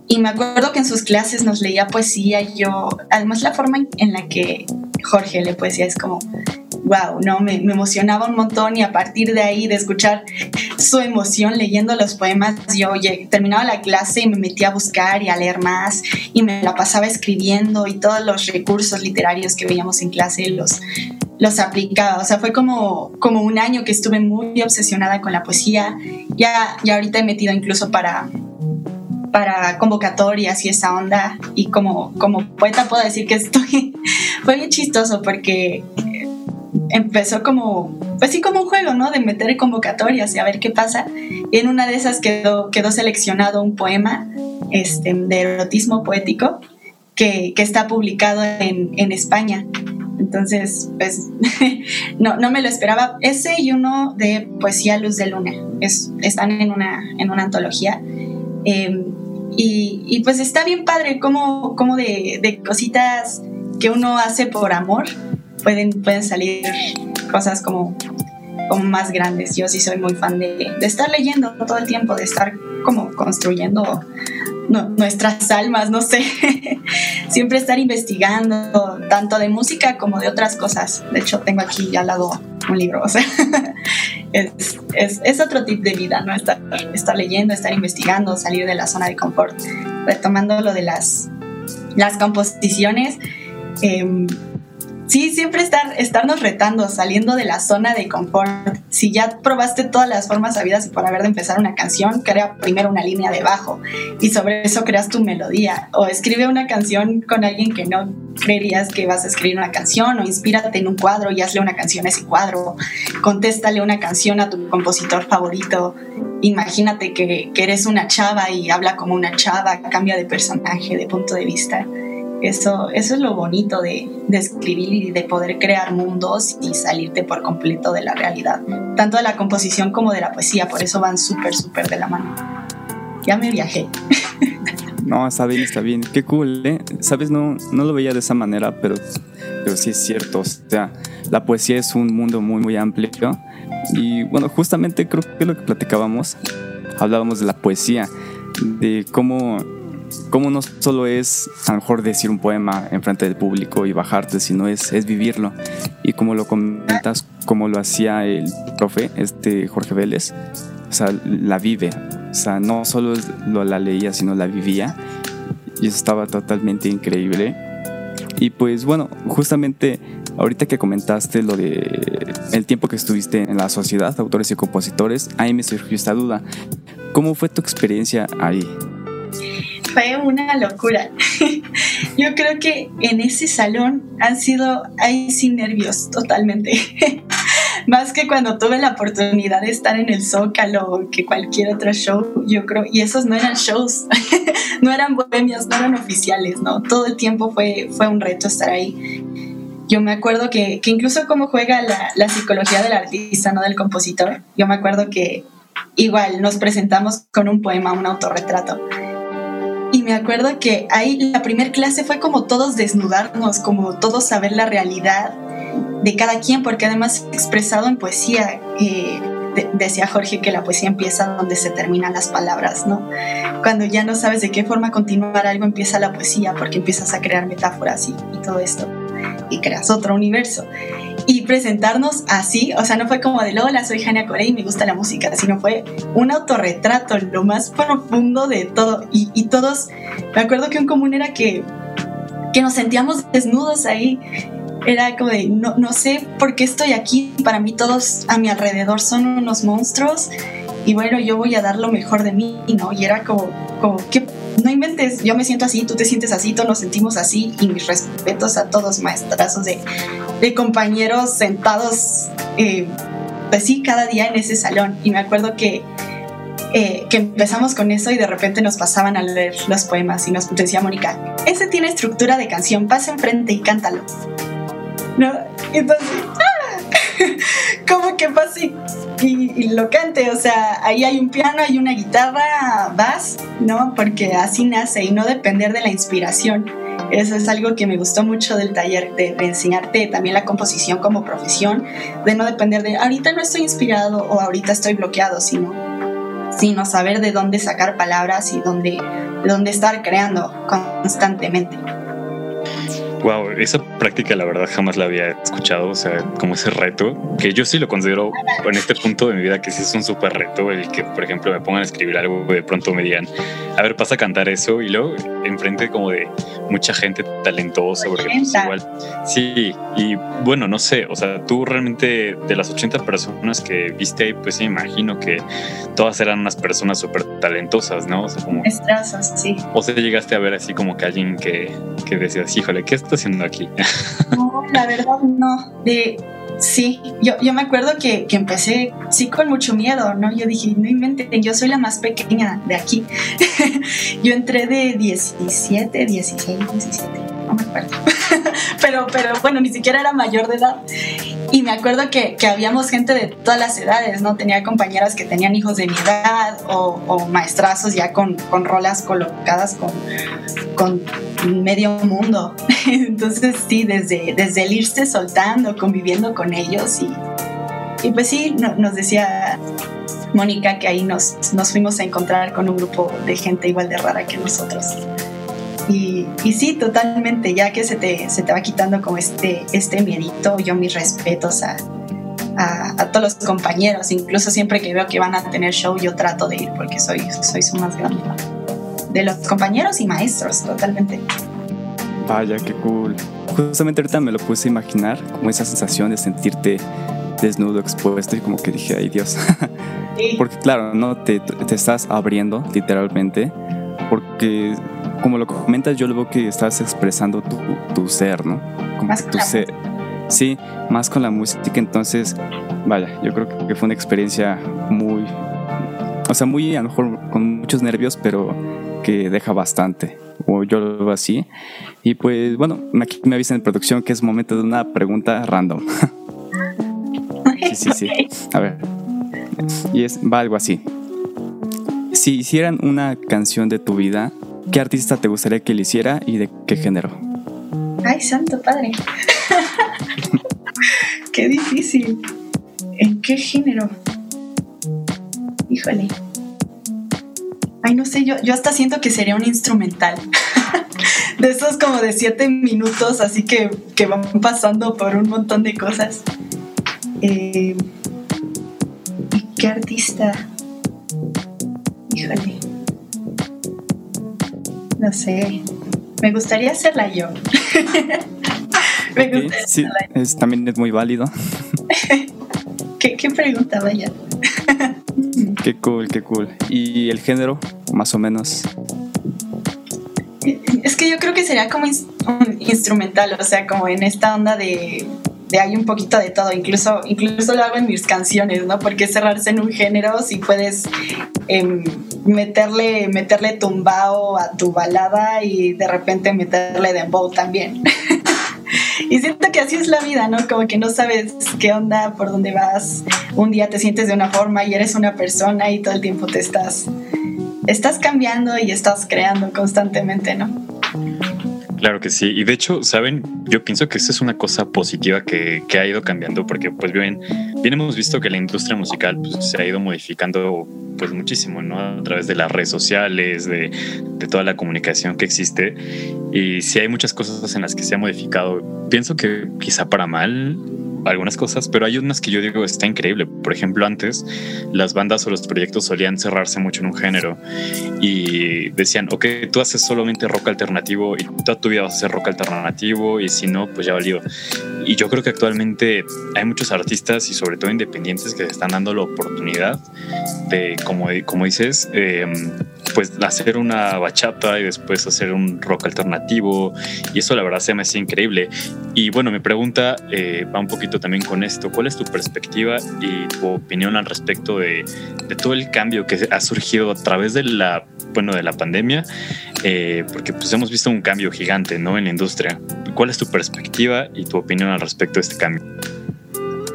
y me acuerdo que en sus clases nos leía poesía y yo, además la forma en la que Jorge le poesía es como wow, no, me, emocionaba un montón y a partir de ahí, de escuchar su emoción leyendo los poemas, yo terminaba la clase y me metía a buscar y a leer más y me la pasaba escribiendo y todos los recursos literarios que veíamos en clase los, los aplicaba. O sea, fue como, como un año que estuve muy obsesionada con la poesía. Ya, ya ahorita he metido incluso para para convocatorias y esa onda y como, como poeta puedo decir que estoy *laughs* fue bien chistoso porque empezó como, pues sí, como un juego, ¿no? De meter convocatorias y a ver qué pasa. Y en una de esas quedó, quedó seleccionado un poema este, de erotismo poético que, que está publicado en, en, España. Entonces, pues, *laughs* no, no me lo esperaba. Ese y uno de Poesía Luz de Luna. Es, están en una, en una antología. Em, y, y, pues está bien padre como, como de, de cositas que uno hace por amor pueden, pueden salir cosas como, como más grandes. Yo sí soy muy fan de, de estar leyendo todo el tiempo, de estar como construyendo nuestras almas, no sé. *laughs* Siempre estar investigando, tanto de música como de otras cosas. De hecho, tengo aquí al lado un libro, o sea, *laughs* es, es, es, otro tip de vida, ¿no? Estar, estar leyendo, estar investigando, salir de la zona de confort. Retomando lo de las, las composiciones, eh, Sí, siempre estar, estarnos retando, saliendo de la zona de confort. Si ya probaste todas las formas sabidas y por haber de empezar una canción, crea primero una línea de bajo y sobre eso creas tu melodía. O escribe una canción con alguien que no creerías que vas a escribir una canción, o inspírate en un cuadro y hazle una canción a ese cuadro. Contéstale una canción a tu compositor favorito. Imagínate que eres una chava y habla como una chava, cambia de personaje, de punto de vista. Eso, eso es lo bonito de, de, escribir y de poder crear mundos y salirte por completo de la realidad, tanto de la composición como de la poesía, por eso van súper, súper de la mano. Ya me viajé. *laughs* No, está bien, está bien. Qué cool, ¿eh? Sabes, no, no lo veía de esa manera, pero, pero sí es cierto. O sea, la poesía es un mundo muy, muy amplio. Y bueno, justamente creo que lo que platicábamos, hablábamos de la poesía, de cómo cómo no solo es a lo mejor decir un poema en frente del público y bajarte, sino es, es vivirlo. Y como lo comentas, como lo hacía el profe, este Jorge Vélez, o sea, la vive. O sea, no solo lo, la leía, sino la vivía. Y eso estaba totalmente increíble. Y pues bueno, justamente ahorita que comentaste lo de el tiempo que estuviste en la sociedad, autores y compositores, ahí me surgió esta duda. ¿Cómo fue tu experiencia ahí? Fue una locura. *laughs* yo creo que en ese salón han sido, ahí sin nervios totalmente. *laughs* Más que cuando tuve la oportunidad de estar en el Zócalo que cualquier otro show, yo creo, y esos no eran shows, *laughs* no eran bohemios, no eran oficiales, ¿no? Todo el tiempo fue, fue un reto estar ahí. Yo me acuerdo que, que incluso cómo juega la, la psicología del artista, no del compositor, yo me acuerdo que igual nos presentamos con un poema, un autorretrato y me acuerdo que ahí la primera clase fue como todos desnudarnos, como todos saber la realidad de cada quien, porque además expresado en poesía, eh, decía Jorge que la poesía empieza donde se terminan las palabras, ¿no? Cuando ya no sabes de qué forma continuar algo, empieza la poesía, porque empiezas a crear metáforas y, y todo esto, y creas otro universo y presentarnos así, o sea, no fue como de hola, soy Jania Corey y me gusta la música, sino fue un autorretrato, lo más profundo de todo. Y, y todos, me acuerdo que un común era que, que nos sentíamos desnudos ahí. Era como de, no, no sé por qué estoy aquí, para mí todos a mi alrededor son unos monstruos y bueno, yo voy a dar lo mejor de mí, ¿no? Y era como, como que no inventes, yo me siento así, tú te sientes así, todos nos sentimos así y mis respetos a todos maestrazos de, de compañeros sentados, eh, pues sí, cada día en ese salón. Y me acuerdo que, eh, que empezamos con eso y de repente nos pasaban a leer los poemas y nos decía Mónica, ese tiene estructura de canción, pasa enfrente y cántalo. ¿No? Entonces, que pase y, lo cante, o sea, ahí hay un piano, hay una guitarra, vas, ¿no? Porque así nace y no depender de la inspiración. Eso es algo que me gustó mucho del taller, de, enseñarte también la composición como profesión, de no depender de ahorita no estoy inspirado o ahorita estoy bloqueado, sino, sino saber de dónde sacar palabras y dónde, de dónde estar creando constantemente. Wow, esa práctica la verdad jamás la había escuchado, o sea, como ese reto, que yo sí lo considero en este punto de mi vida que sí es un súper reto, el que por ejemplo me pongan a escribir algo de pronto me digan, a ver, pasa a cantar eso y luego enfrente como de mucha gente talentosa, porque pues igual, sí, y bueno, no sé, o sea, tú realmente de las 80 personas que viste ahí, pues sí, imagino que todas eran unas personas súper talentosas, ¿no? O sea, como... sí. O sea, llegaste a ver así como que alguien que, que decías, híjole, ¿qué haciendo aquí? No, la verdad no. De, sí, yo, yo me acuerdo que, que, empecé, sí, con mucho miedo, ¿no? Yo dije, no inventen, yo soy la más pequeña de aquí. *laughs* yo entré de 17, 16, 17, no me acuerdo. *laughs* pero, pero bueno, ni siquiera era mayor de edad. Y me acuerdo que, que, habíamos gente de todas las edades, ¿no? Tenía compañeras que tenían hijos de mi edad o, o maestrazos ya con, con rolas colocadas con, con medio mundo. *laughs* Entonces sí, desde, desde el irse soltando, conviviendo con ellos y, y pues sí, no, nos decía Mónica que ahí nos, nos fuimos a encontrar con un grupo de gente igual de rara que nosotros. Y, y, sí, totalmente, ya que se te, se te va quitando como este, este miedito, yo mis respetos a, a, a, todos los compañeros, incluso siempre que veo que van a tener show, yo trato de ir porque soy, soy su más grande. De los compañeros y maestros, totalmente. Vaya, qué cool. Justamente ahorita me lo puse a imaginar, como esa sensación de sentirte desnudo, expuesto, y como que dije, ay Dios. Sí. *laughs* Porque claro, no te, te estás abriendo literalmente, porque como lo comentas, yo lo veo que estás expresando tu, tu ser, ¿no? Como más tu ser. Sí, más con la música. Entonces, vaya, yo creo que fue una experiencia muy, o sea, muy a lo mejor con muchos nervios, pero que deja bastante. O yo lo veo así. Y pues, bueno, aquí me avisan en producción que es momento de una pregunta random. *laughs* sí, sí, sí. A ver. Y es, va algo así. Si hicieran una canción de tu vida, ¿Qué artista te gustaría que le hiciera y de qué género? Ay, santo padre. *laughs* qué difícil. ¿En qué género? Híjole. Ay, no sé, yo, yo hasta siento que sería un instrumental. *laughs* de esos como de siete minutos, así que, que van pasando por un montón de cosas. Eh, ¿Y qué artista? Híjole no sé, me gustaría hacerla yo. *laughs* me gustaría sí, hacerla es, también es muy válido. *laughs* ¿Qué, ¿Qué, pregunta, vaya? *laughs* qué cool, qué cool. ¿Y el género, más o menos? Es que yo creo que sería como instrumental, o sea, como en esta onda de, de hay un poquito de todo, incluso, incluso lo hago en mis canciones, ¿no? Porque cerrarse en un género si puedes em, meterle, meterle tumbao a tu balada y de repente meterle dembow también. *laughs* y siento que así es la vida, ¿no? Como que no sabes qué onda, por dónde vas. Un día te sientes de una forma y eres una persona y todo el tiempo te estás, estás cambiando y estás creando constantemente, ¿no? Claro que sí. Y de hecho, saben, yo pienso que esa es una cosa positiva que, que, ha ido cambiando, porque pues bien, bien hemos visto que la industria musical pues, se ha ido modificando pues muchísimo, ¿no? A través de las redes sociales, de, de toda la comunicación que existe. Y sí hay muchas cosas en las que se ha modificado. Pienso que quizá para mal, algunas cosas, pero hay unas que yo digo está increíble. Por ejemplo, antes las bandas o los proyectos solían cerrarse mucho en un género y decían, ok, tú haces solamente rock alternativo y toda tu vida vas a hacer rock alternativo y si no, pues ya valió. Y yo creo que actualmente hay muchos artistas y sobre todo independientes que se están dando la oportunidad de, como, como dices, eh, pues hacer una bachata y después hacer un rock alternativo y eso la verdad se me hace increíble. Y bueno, mi pregunta eh, va un poquito también con esto. ¿Cuál es tu perspectiva y tu opinión al respecto de, todo el cambio que ha surgido a través de la, bueno, de la pandemia? Eh, porque pues hemos visto un cambio gigante ¿no? en la industria. ¿Cuál es tu perspectiva y tu opinión al respecto de este cambio?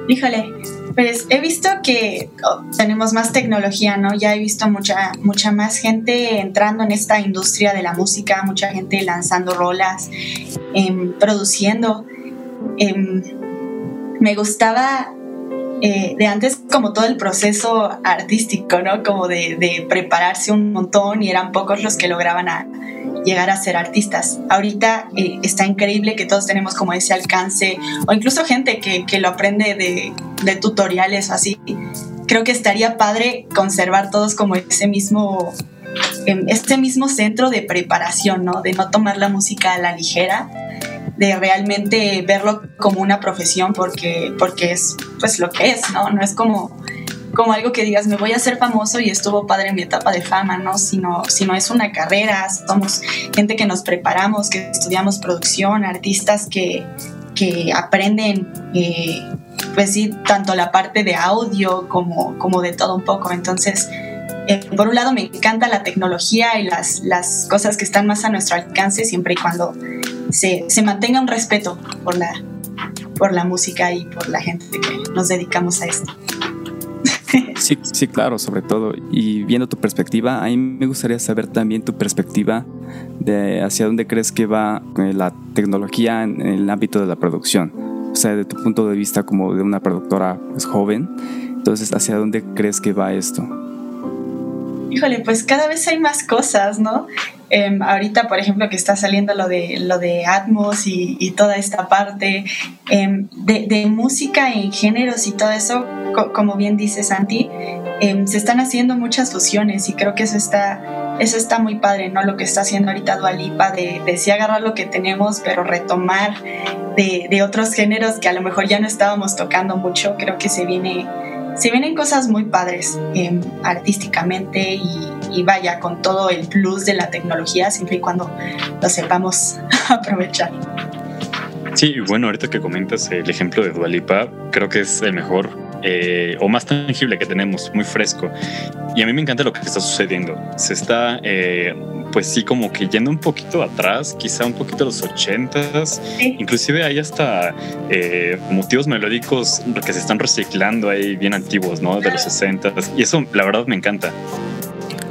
Híjole, pues he visto que oh, tenemos más tecnología, ¿no? Ya he visto mucha, mucha más gente entrando en esta industria de la música, mucha gente lanzando rolas, eh, produciendo. Eh, me gustaba eh, de antes como todo el proceso artístico, ¿no? Como de, prepararse un montón y eran pocos los que lograban llegar a ser artistas. Ahorita eh, está increíble que todos tenemos como ese alcance o incluso gente que, lo aprende de, de tutoriales o así. Creo que estaría padre conservar todos como ese mismo este mismo centro de preparación, ¿no? De no tomar la música a la ligera, de realmente verlo como una profesión porque, porque es pues lo que es, ¿no? No es como, como algo que digas, me voy a hacer famoso y estuvo padre en mi etapa de fama, ¿no? Sino, sino es una carrera, somos gente que nos preparamos, que estudiamos producción, artistas que, que aprenden, eh, pues sí, tanto la parte de audio como, como de todo un poco. Entonces, eh, por un lado me encanta la tecnología y las, las cosas que están más a nuestro alcance siempre y cuando se, se mantenga un respeto por la, por la música y por la gente que nos dedicamos a esto. *laughs* Sí, sí, claro, sobre todo. Y viendo tu perspectiva, a mí me gustaría saber también tu perspectiva de hacia dónde crees que va la tecnología en el ámbito de la producción. O sea, de tu punto de vista como de una productora pues, joven, entonces, ¿hacia dónde crees que va esto? Híjole, pues cada vez hay más cosas, ¿no? Eh, ahorita, por ejemplo, que está saliendo lo de, lo de Atmos y, toda esta parte eh, de, música en géneros y todo eso, co como bien dice Santi, eh, se están haciendo muchas fusiones y creo que eso está, eso está muy padre, ¿no? Lo que está haciendo ahorita Dualipa, de, de sí agarrar lo que tenemos, pero retomar de, de otros géneros que a lo mejor ya no estábamos tocando mucho, creo que se viene se vienen cosas muy padres eh, artísticamente y, vaya con todo el plus de la tecnología siempre y cuando lo sepamos *laughs* aprovechar. Sí, bueno, ahorita que comentas el ejemplo de Dualipa, creo que es el mejor eh, o más tangible que tenemos, muy fresco. Y a mí me encanta lo que está sucediendo. Se está, eh, pues sí, como que yendo un poquito atrás, quizá un poquito a los ochentas. Sí. Inclusive hay hasta eh, motivos melódicos que se están reciclando ahí bien antiguos, ¿no? De los sesentas. Y eso, la verdad, me encanta.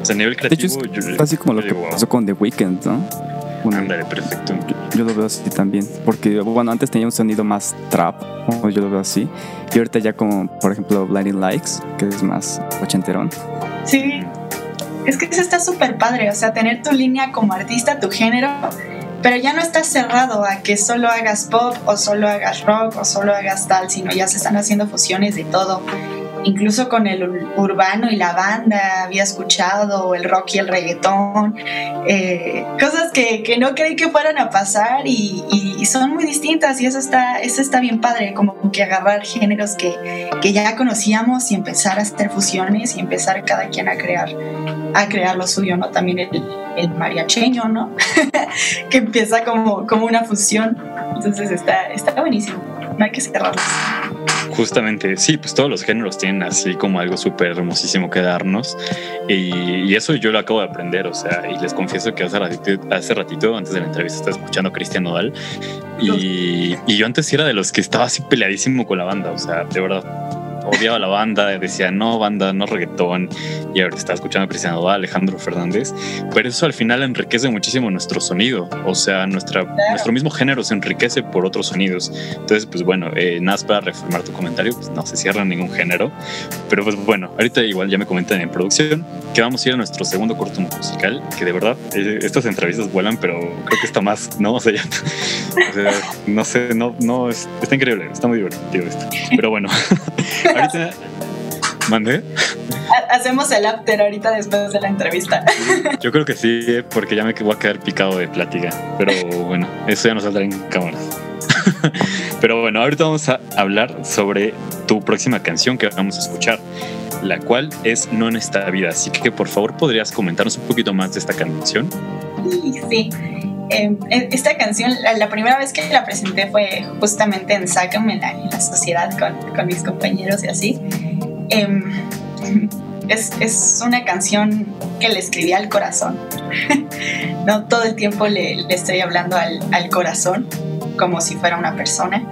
O sea, a nivel creativo... De hecho, es yo, así como lo que pasó con The Weeknd, ¿no? Bueno, perfecto. Yo, yo, lo veo así también. Porque, bueno, antes tenía un sonido más trap, yo lo veo así. Y ahorita ya como, por ejemplo, Blinding Likes, que es más ochenterón. Sí. Es que eso está súper padre, o sea, tener tu línea como artista, tu género, pero ya no estás cerrado a que solo hagas pop o solo hagas rock o solo hagas tal, sino ya se están haciendo fusiones de todo. Incluso con el urbano y la banda había escuchado el rock y el reggaetón, eh, cosas que, que, no creí que fueran a pasar y, y, son muy distintas y eso está, eso está bien padre, como que agarrar géneros que, que ya conocíamos y empezar a hacer fusiones y empezar cada quien a crear, a crear lo suyo, ¿no? También el, el mariacheño, ¿no? *laughs* que empieza como, como una fusión. Entonces está, está buenísimo, no hay que cerrarlo. Justamente, sí, pues todos los géneros tienen así como algo súper hermosísimo que darnos. Y, eso yo lo acabo de aprender, o sea, y les confieso que hace ratito, hace ratito antes de la entrevista, estaba escuchando a Cristian Nodal. Y, y yo antes era de los que estaba así peleadísimo con la banda, o sea, de verdad odiaba la banda, decía no banda, no reggaetón, y ahora está escuchando a Cristiano Alejandro Fernández, pero eso al final enriquece muchísimo nuestro sonido, o sea, nuestra, nuestro mismo género se enriquece por otros sonidos. Entonces, pues bueno, eh, nada más para reformar tu comentario, pues no se cierra ningún género, pero pues bueno, ahorita igual ya me comentan en producción que vamos a ir a nuestro segundo corto musical, que de verdad eh, estas entrevistas vuelan, pero creo que está más, ¿no? *laughs* O sea, ya, no sé, no, no, está increíble, está muy divertido esto. Pero bueno, *laughs* *laughs* ahorita. ¿Mandé? Hacemos el after ahorita después de la entrevista. Yo creo que sí, porque ya me voy a quedar picado de plática. Pero bueno, eso ya no saldrá en cámara. *laughs* Pero bueno, ahorita vamos a hablar sobre tu próxima canción que vamos a escuchar, la cual es No en esta vida. Así que por favor podrías comentarnos un poquito más de esta canción. Sí, sí. Em, e, esta canción, la, primera vez que la presenté fue justamente en Sácame en la, la sociedad con, con, mis compañeros y así. Em, *laughs* es, es, una canción que le escribí al corazón. *laughs* no todo el tiempo le, le estoy hablando al, al, corazón como si fuera una persona.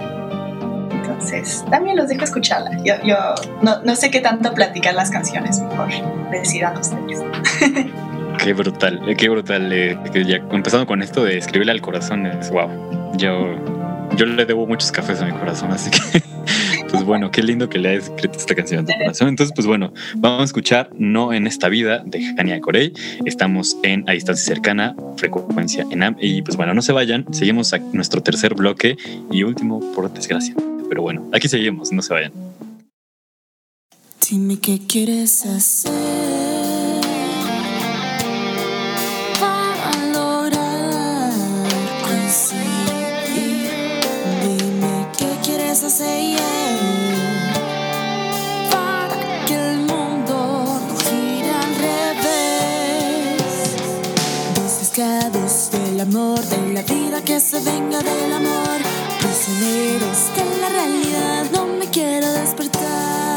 Entonces, también los dejo escucharla. Yo, yo no, no, sé qué tanto platicar las canciones, mejor decidan ustedes. *laughs* Qué brutal, qué brutal. Eh, ya, empezando con esto de escribirle al corazón, es wow. Yo, yo le debo muchos cafés a mi corazón, así que, *laughs* pues bueno, qué lindo que le hayas escrito esta canción a tu *laughs* corazón. Entonces, pues bueno, vamos a escuchar No en esta vida de Jania Corey. Estamos en A Distancia Cercana, frecuencia en AM. Y pues bueno, no se vayan, seguimos a nuestro tercer bloque y último, por desgracia. Pero bueno, aquí seguimos, no se vayan. Dime qué quieres hacer. De la vida que se venga del amor, prisioneros de la realidad, no me quiero despertar.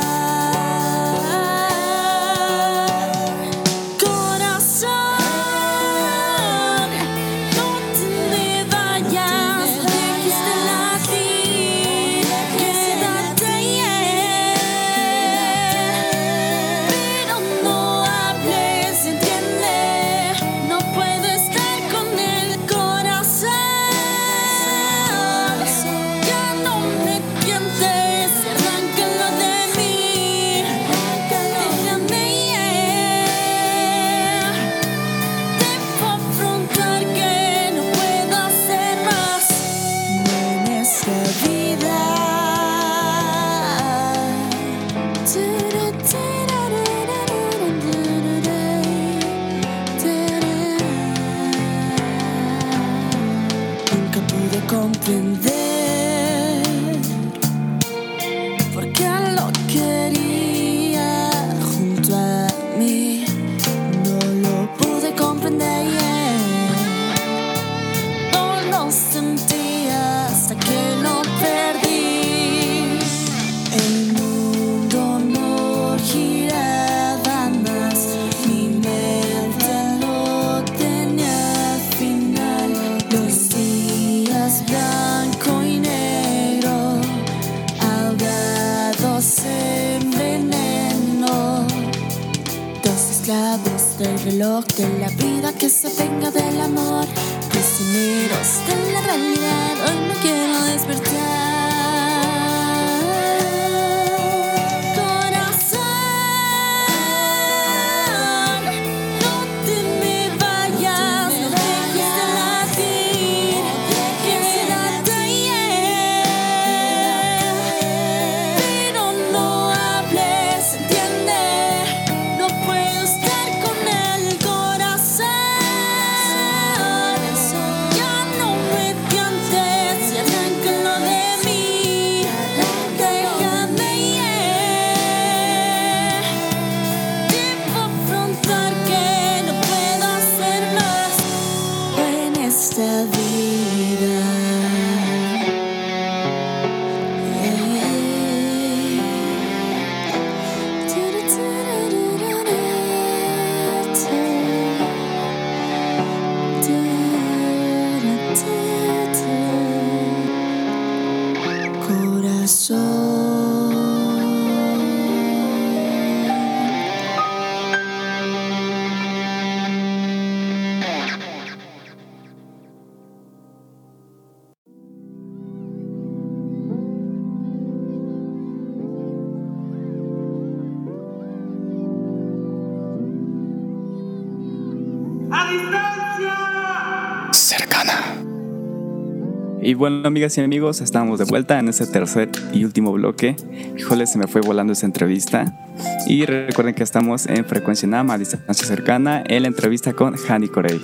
Bueno, amigas y amigos, estamos de vuelta en este tercer y último bloque. Híjole, se me fue volando esa entrevista. Y recuerden que estamos en Frecuencia Nama, a distancia cercana, en la entrevista con Hani Corey.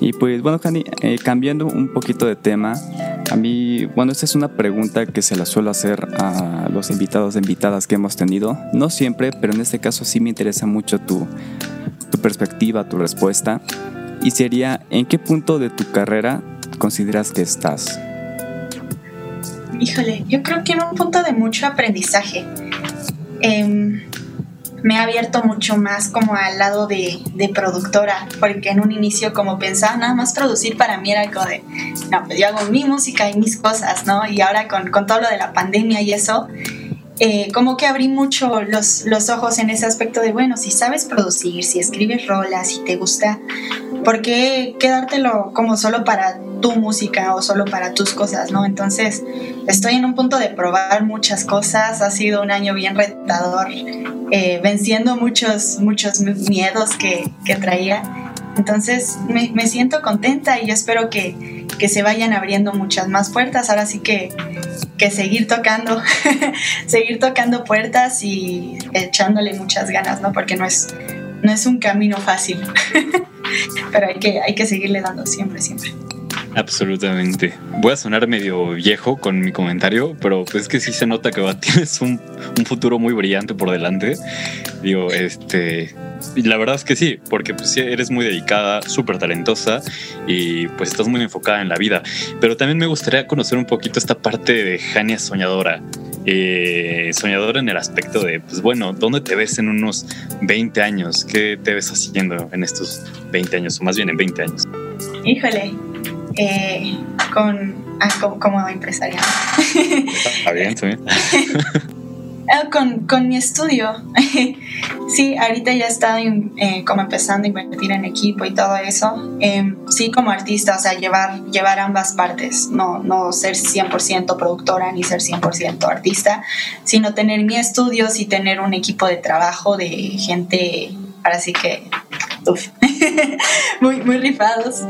Y pues bueno, Hani, eh, cambiando un poquito de tema, a mí, bueno, esta es una pregunta que se la suelo hacer a los invitados e invitadas que hemos tenido. No siempre, pero en este caso sí me interesa mucho tu, tu perspectiva, tu respuesta. Y sería, ¿en qué punto de tu carrera consideras que estás? Híjole, yo creo que en un punto de mucho aprendizaje. Em, me ha abierto mucho más como al lado de, productora, porque en un inicio como pensaba nada más producir para mí era algo de, no, pues yo hago mi música y mis cosas, ¿no? Y ahora con todo lo de la pandemia y eso, eh, como que abrí mucho los, los ojos en ese aspecto de, bueno, si sabes producir, si escribes rolas, si te gusta, ¿por qué quedártelo como solo para tu música o solo para tus cosas, no? Entonces, estoy en un punto de probar muchas cosas, ha sido un año bien retador, eh, venciendo muchos, muchos miedos que, que traía. Entonces, me, me, siento contenta y espero que, que se vayan abriendo muchas más puertas. Ahora sí que que seguir tocando, *laughs* seguir tocando puertas y echándole muchas ganas, ¿no? Porque no es, no es un camino fácil, *laughs* pero hay que, hay que seguirle dando siempre, siempre. Absolutamente. Voy a sonar medio viejo con mi comentario, pero pues es que sí se nota que *laughs* tienes un, un futuro muy brillante por delante. Digo, este, la verdad es que sí, porque pues eres muy dedicada, súper talentosa y pues estás muy enfocada en la vida. Pero también me gustaría conocer un poquito esta parte de Jania soñadora. Eh, soñadora en el aspecto de, pues bueno, ¿dónde te ves en unos 20 años? ¿Qué te ves haciendo en estos 20 años, o más bien en 20 años? Híjole, eh, con, ah, como, empresaria. Está bien, está bien. *laughs* Ah, con, con, mi estudio. *laughs* sí, ahorita ya he estado eh, como empezando a invertir en equipo y todo eso. Em, sí, como artista, o sea, llevar, llevar ambas partes, no, no ser 100% productora ni ser 100% artista, sino tener mi estudio y tener un equipo de trabajo de gente, ahora sí que *laughs* muy, muy rifados.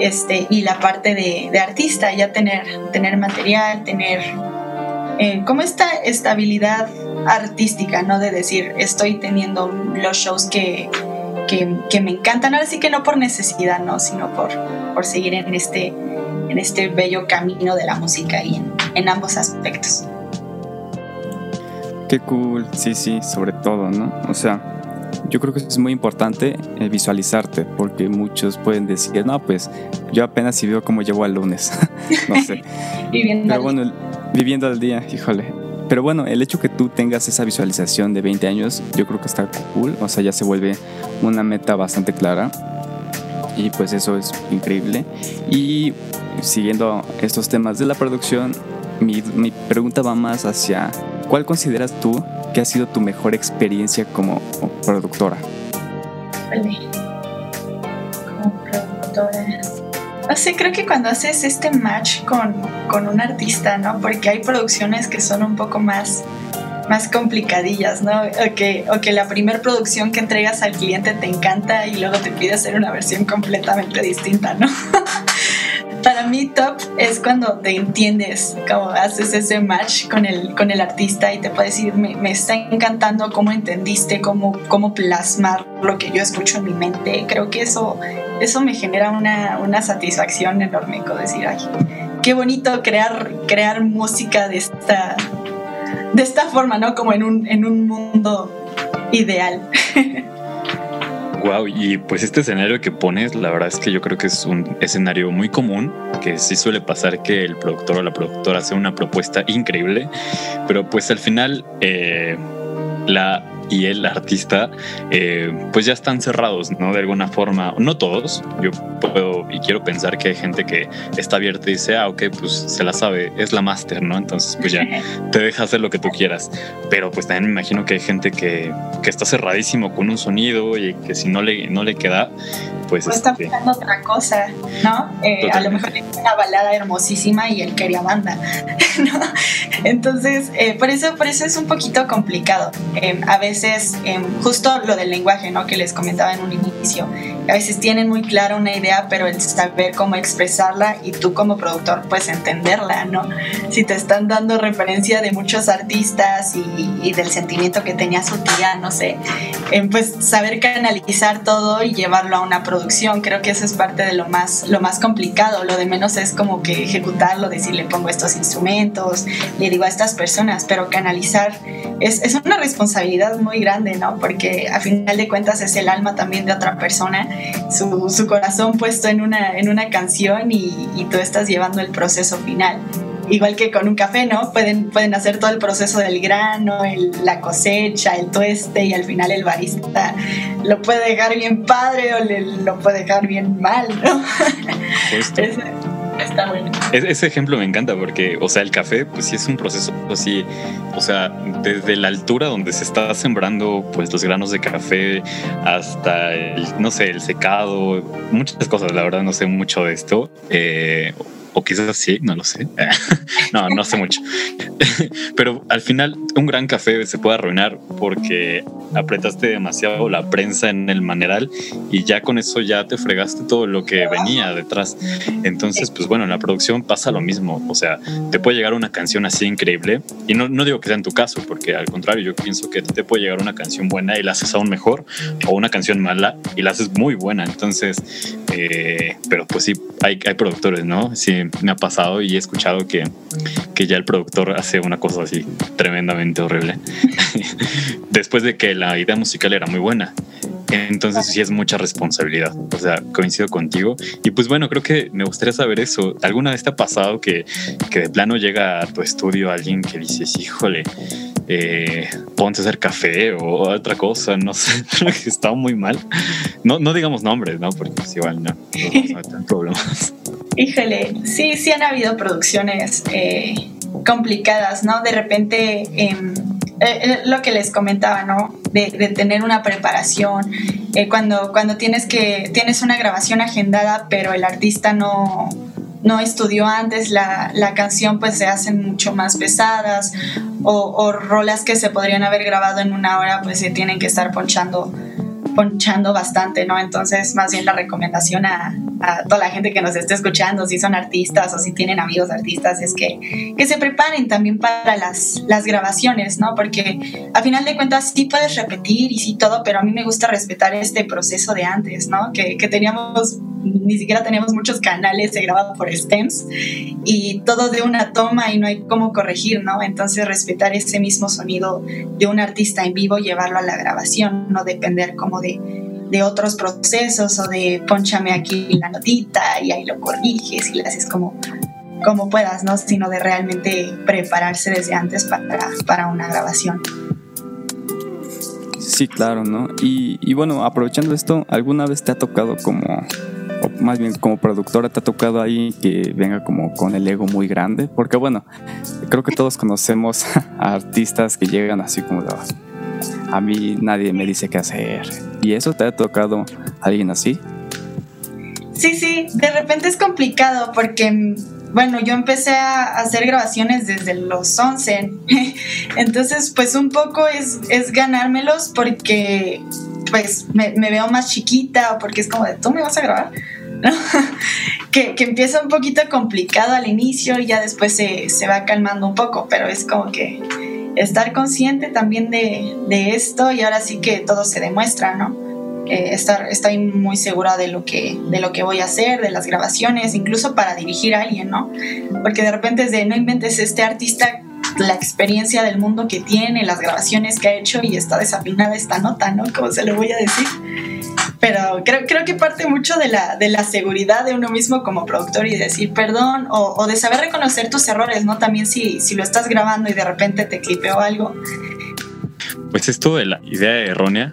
Este, y la parte de, artista, ya tener, tener material, tener eh, como esta estabilidad artística, ¿no? De decir, estoy teniendo los shows que, que, me encantan, ahora sí que no por necesidad, ¿no? Sino por, por seguir en este, en este bello camino de la música y en, en ambos aspectos. Qué cool, sí, sí, sobre todo, ¿no? O sea, yo creo que es muy importante eh, visualizarte, porque muchos pueden decir, no, pues yo apenas si veo cómo llego al lunes, *laughs* no sé. *laughs* viviendo Pero bueno, viviendo al día, híjole. Pero bueno, el hecho que tú tengas esa visualización de 20 años, yo creo que está cool, o sea, ya se vuelve una meta bastante clara. Y pues eso es increíble. Y siguiendo estos temas de la producción, mi, mi pregunta va más hacia, ¿cuál consideras tú ¿Qué ha sido tu mejor experiencia como, productora? Como productora. No sé, creo que cuando haces este match con, con un artista, ¿no? Porque hay producciones que son un poco más más complicadillas, ¿no? O que, o que la primera producción que entregas al cliente te encanta y luego te pide hacer una versión completamente distinta, ¿no? *laughs* para mí top es cuando te entiendes, como haces ese match con el, con el artista y te puede decir, me, me está encantando cómo entendiste, cómo, cómo plasmar lo que yo escucho en mi mente. Creo que eso, eso me genera una, una satisfacción enorme, como decir, ay, qué bonito crear, crear música de esta, de esta forma, ¿no? Como en un, en un mundo ideal. *laughs* Wow, y pues este escenario que pones, la verdad es que yo creo que es un escenario muy común, que sí suele pasar que el productor o la productora hace una propuesta increíble, pero pues al final eh, la y el artista, eh, pues ya están cerrados, ¿no? De alguna forma, no todos, yo puedo y quiero pensar que hay gente que está abierta y dice, ah, ok, pues se la sabe, es la máster, ¿no? Entonces, pues ya *laughs* te deja hacer lo que tú quieras. Pero pues también me imagino que hay gente que, que está cerradísimo con un sonido y que si no le, no le queda, pues... O está este, buscando otra cosa, ¿no? Eh, a lo mejor es una balada hermosísima y él quería banda, *laughs* ¿no? Entonces, eh, por, eso, por eso es un poquito complicado. a veces justo lo del lenguaje, ¿no? Que les comentaba en un inicio. A veces tienen muy clara una idea, pero el saber cómo expresarla y tú como productor pues entenderla, ¿no? Si te están dando referencia de muchos artistas y, del sentimiento que tenía su tía, no sé, eh, pues saber canalizar todo y llevarlo a una producción, creo que eso es parte de lo más, lo más complicado, lo de menos es como que ejecutarlo, decirle pongo estos instrumentos, le digo a estas personas, pero canalizar es, es una responsabilidad muy grande, ¿no? Porque a final de cuentas es el alma también de otra persona, su, su corazón puesto en una, en una canción y, y, tú estás llevando el proceso final. Igual que con un café, ¿no? Pueden, pueden hacer todo el proceso del grano, el, la cosecha, el tueste y al final el barista lo puede dejar bien padre o le, lo puede dejar bien mal, ¿no? *laughs* está bueno. Ese ejemplo me encanta porque, o sea, el café, pues sí es un proceso así, o sea, desde la altura donde se está sembrando, pues los granos de café hasta el, no sé, el secado, muchas cosas, la verdad no sé mucho de esto. Eh, o quizás sí, no lo sé. *laughs* no, no sé mucho. *laughs* Pero al final un gran café se puede arruinar porque apretaste demasiado la prensa en el maneral y ya con eso ya te fregaste todo lo que venía detrás. Entonces, pues bueno, en la producción pasa lo mismo. O sea, te puede llegar una canción así increíble y no, no digo que sea en tu caso, porque al contrario, yo pienso que te puede llegar una canción buena y la haces aún mejor o una canción mala y la haces muy buena. Entonces, eh, pero pues sí, hay, hay productores, ¿no? Sí, me ha pasado y he escuchado que, que ya el productor hace una cosa así tremendamente horrible. *laughs* Después de que la idea musical era muy buena. Entonces sí es mucha responsabilidad. O sea, coincido contigo. Y pues bueno, creo que me gustaría saber eso. ¿Alguna vez te ha pasado que, que de plano llega a tu estudio alguien que dices, híjole, eh, ponte a hacer café o otra cosa, no sé, *laughs* está muy mal. No, no digamos nombres, ¿no? Porque pues igual no, no problemas. Híjole, sí, sí han habido producciones eh, complicadas, ¿no? De repente, em, eh, eh, lo que les comentaba, ¿no? De, tener una preparación, cuando, cuando tienes que, tienes una grabación agendada, pero el artista no, no estudió antes la, la, canción, pues se hacen mucho más pesadas o, o, rolas que se podrían haber grabado en una hora, pues se tienen que estar ponchando ponchando bastante, ¿no? Entonces, más bien la recomendación a, toda la gente que nos esté escuchando, si son artistas o si tienen amigos artistas, es que, que se preparen también para las, las grabaciones, ¿no? Porque a final de cuentas sí puedes repetir y sí todo, pero a mí me gusta respetar este proceso de antes, ¿no? Que, que teníamos, ni siquiera teníamos muchos canales, se grababa por stems y todo de una toma y no hay cómo corregir, ¿no? Entonces, respetar ese mismo sonido de un artista en vivo, llevarlo a la grabación, no depender como de, de otros procesos o de ponchame aquí la notita y ahí lo corriges y lo haces como, como puedas, ¿no? Sino de realmente prepararse desde antes para, para una grabación. Sí, claro, ¿no? Y, bueno, aprovechando esto, ¿alguna vez te ha tocado como, o más bien como productora, te ha tocado ahí que venga como con el ego muy grande? Porque bueno, creo que todos conocemos *laughs* a artistas que llegan así como de, a mí nadie me dice qué hacer. ¿Y eso te ha tocado alguien así? Sí, sí, de repente es complicado porque, bueno, yo empecé a hacer grabaciones desde los 11, *laughs* entonces pues un poco es, es ganármelos porque pues me, veo más chiquita o porque es como de, ¿tú me vas a grabar? *laughs* que, que, empieza un poquito complicado al inicio y ya después se, se va calmando un poco, pero es como que estar consciente también de, de, esto y ahora sí que todo se demuestra, ¿no? Eh, estar, estoy muy segura de lo, que, de lo que voy a hacer, de las grabaciones, incluso para dirigir a alguien, ¿no? Porque de repente es de, no inventes este artista la experiencia del mundo que tiene, las grabaciones que ha hecho y está desafinada esta nota, ¿no? ¿Cómo se lo voy a decir? pero creo, creo que parte mucho de la, de la seguridad de uno mismo como productor y decir perdón o, o de saber reconocer tus errores, ¿no? También si, si lo estás grabando y de repente te clipeó algo. Pues esto de la idea errónea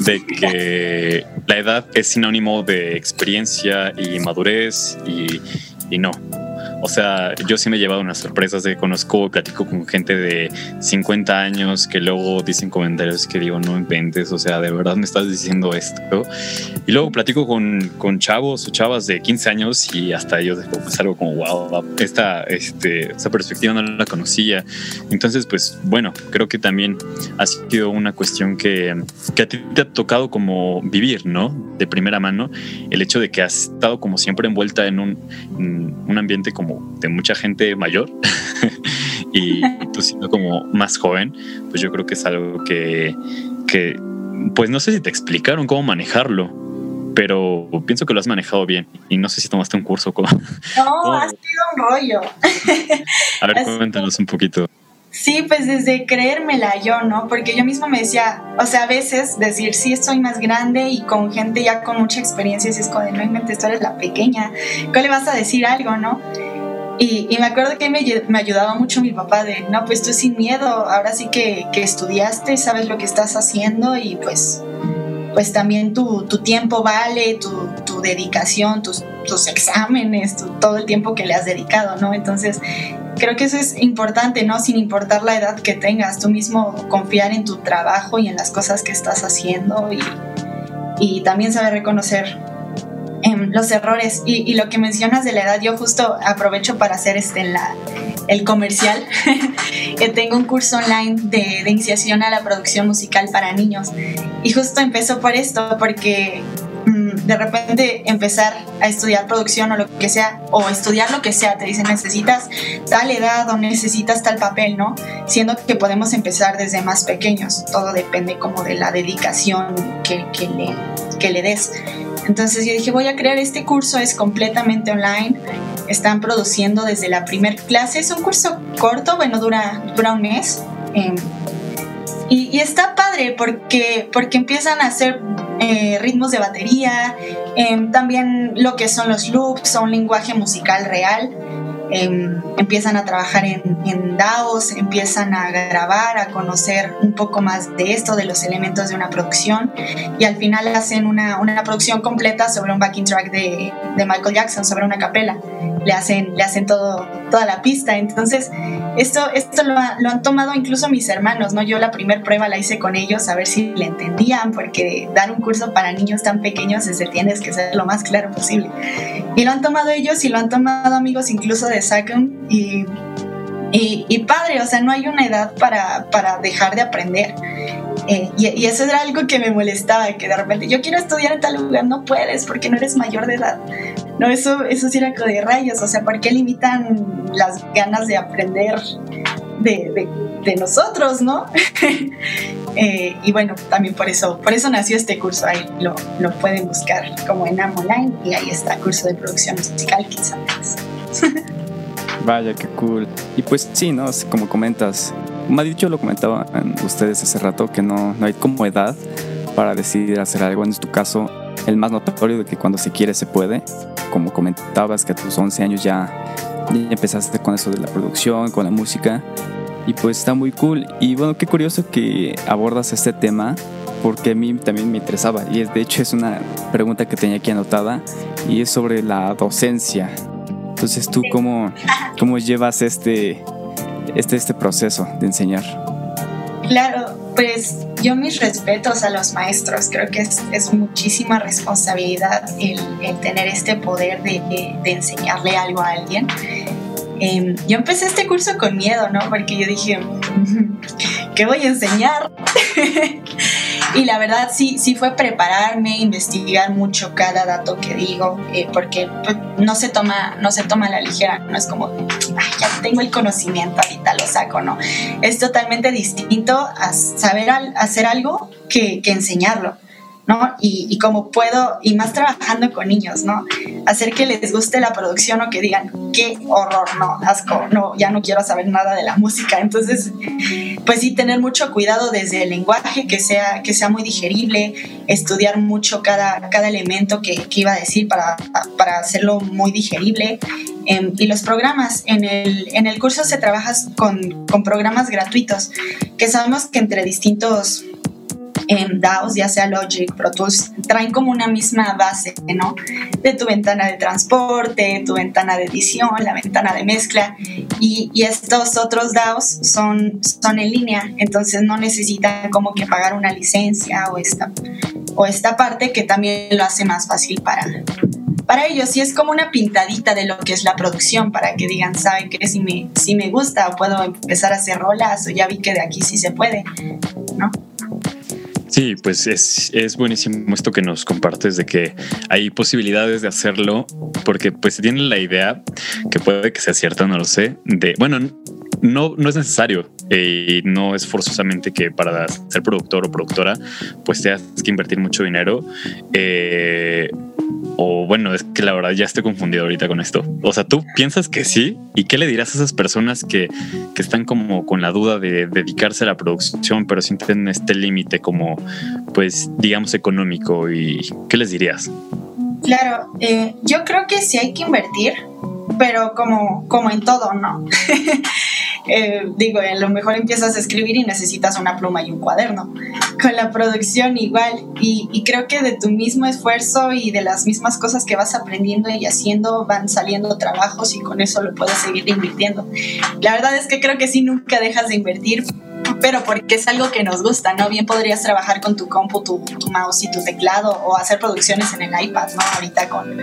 de que la edad es sinónimo de experiencia y madurez y, y no. O sea, yo sí me he llevado unas sorpresas de conozco, platico con gente de 50 años que luego dicen comentarios que digo, no inventes, o sea, de verdad me estás diciendo esto. Y luego platico con, con chavos o chavas de 15 años y hasta ellos es pues, algo como, wow, esta, este, esta perspectiva no la conocía. Entonces, pues bueno, creo que también ha sido una cuestión que, que a ti te ha tocado como vivir, ¿no? De primera mano, el hecho de que has estado como siempre envuelta en un, un ambiente como de mucha gente mayor *laughs* y, tú siendo como más joven, pues yo creo que es algo que, que, pues no sé si te explicaron cómo manejarlo, pero pienso que lo has manejado bien y no sé si tomaste un curso. Como, no, *laughs* ha sido un rollo. *laughs* A ver, cuéntanos un poquito. Sí, pues desde creérmela yo, ¿no? Porque yo mismo me decía, o sea, a veces decir, sí, estoy más grande y con gente ya con mucha experiencia, y es como de, no inventes, tú eres la pequeña, ¿qué le vas a decir algo, no? Y, me acuerdo que me, me, ayudaba mucho mi papá de, no, pues tú sin miedo, ahora sí que, que estudiaste, sabes lo que estás haciendo y pues, pues también tu, tu tiempo vale, tu, tu dedicación, tus, tus exámenes, todo el tiempo que le has dedicado, ¿no? Entonces creo que eso es importante, ¿no? Sin importar la edad que tengas, tú mismo confiar en tu trabajo y en las cosas que estás haciendo y, y también saber reconocer em, los errores. Y, lo que mencionas de la edad, yo justo aprovecho para hacer este el comercial, que *laughs* tengo un curso online de, de iniciación a la producción musical para niños. Y justo empezó por esto, porque de repente empezar a estudiar producción o lo que sea, o estudiar lo que sea, te dicen necesitas tal edad o necesitas tal papel, ¿no? Siendo que podemos empezar desde más pequeños, todo depende como de la dedicación que, le, que le des. Entonces yo dije, voy a crear este curso, es completamente online, están produciendo desde la primer clase, es un curso corto, bueno, dura, dura un mes. Eh, y, está padre porque, porque empiezan a hacer eh, ritmos de batería, em, también lo que son los loops, un lenguaje musical real. Em, empiezan a trabajar en, en, DAOs, empiezan a grabar, a conocer un poco más de esto, de los elementos de una producción y al final hacen una, una producción completa sobre un backing track de, de Michael Jackson, sobre una capela le hacen, le hacen todo, toda la pista. Entonces, esto, esto lo, lo han tomado incluso mis hermanos, ¿no? Yo la primera prueba la hice con ellos a ver si le entendían, porque dar un curso para niños tan pequeños es tienes que ser lo más claro posible. Y lo han tomado ellos y lo han tomado amigos incluso de Sacum y, y, y, padre, o sea, no hay una edad para, para dejar de aprender. Eh, y, y, eso era algo que me molestaba, que de repente yo quiero estudiar en tal lugar, no puedes porque no eres mayor de edad. No, eso, eso sí era de rayos, o sea, ¿por qué limitan las ganas de aprender de, de, nosotros, no? *laughs* Eh, y bueno, también por eso, por eso nació este curso, ahí lo, lo pueden buscar como en AM Online y ahí está, curso de producción musical quizás. *laughs* Vaya, qué cool. Y pues sí, ¿no? Como comentas, me ha dicho, lo comentaban ustedes hace rato, que no, no hay como edad para decidir hacer algo. En tu caso, el más notorio de que cuando se quiere se puede como comentabas, que a tus 11 años ya, empezaste con eso de la producción, con la música. Y pues está muy cool. Y bueno, qué curioso que abordas este tema, porque a mí también me interesaba. Y de hecho es una pregunta que tenía aquí anotada, y es sobre la docencia. Entonces, ¿tú cómo, cómo llevas este, este, este proceso de enseñar? Claro, pues yo mis respetos a los maestros, creo que es, es muchísima responsabilidad el, el, tener este poder de, de, enseñarle algo a alguien. Eh, yo empecé este curso con miedo, ¿no? Porque yo dije, ¿qué voy a enseñar? *laughs* y la verdad sí, sí fue prepararme, investigar mucho cada dato que digo, eh, porque pues, no, se toma, no se toma a la ligera, no es como, ya tengo el conocimiento, ahorita lo saco, ¿no? Es totalmente distinto a saber hacer algo que enseñarlo. ¿No? Y, y, como puedo, y más trabajando con niños, ¿no? Hacer que les guste la producción o que digan, qué horror, no, asco, no, ya no quiero saber nada de la música. Entonces, pues sí, tener mucho cuidado desde el lenguaje, que sea, que sea muy digerible, estudiar mucho cada, cada elemento que, que iba a decir para, para hacerlo muy digerible. Eh, y los programas, en el, en el curso se trabaja con, con programas gratuitos, que sabemos que entre distintos en DAOs, ya sea Logic, Pro Tools, traen como una misma base, ¿no? De tu ventana de transporte, tu ventana de edición, la ventana de mezcla. Y, y estos otros DAOs son, son en línea, entonces no necesitan como que pagar una licencia o esta, o esta parte que también lo hace más fácil para, para ellos. Y es como una pintadita de lo que es la producción, para que digan, ¿saben qué? Si me, si me gusta, o puedo empezar a hacer rolas, o ya vi que de aquí sí se puede, ¿no? Sí, pues es, es, buenísimo esto que nos compartes de que hay posibilidades de hacerlo, porque pues tiene la idea, que puede que sea cierta, no lo sé, de, bueno, no, no es necesario y no es forzosamente que para ser productor o productora pues tengas que invertir mucho dinero. Eh, o bueno, es que la verdad ya estoy confundido ahorita con esto. O sea, tú piensas que sí. ¿Y qué le dirás a esas personas que, que están como con la duda de dedicarse a la producción, pero sienten este límite como, pues, digamos, económico? ¿Y qué les dirías? Claro, eh, yo creo que sí hay que invertir, pero como, como en todo, ¿no? *laughs* Eh, digo, a lo mejor empiezas a escribir y necesitas una pluma y un cuaderno. Con la producción igual. Y, y, creo que de tu mismo esfuerzo y de las mismas cosas que vas aprendiendo y haciendo van saliendo trabajos y con eso lo puedes seguir invirtiendo. La verdad es que creo que sí nunca dejas de invertir, pero porque es algo que nos gusta, ¿no? Bien podrías trabajar con tu compu, tu, mouse y tu teclado o hacer producciones en el iPad, ¿no? Ahorita con,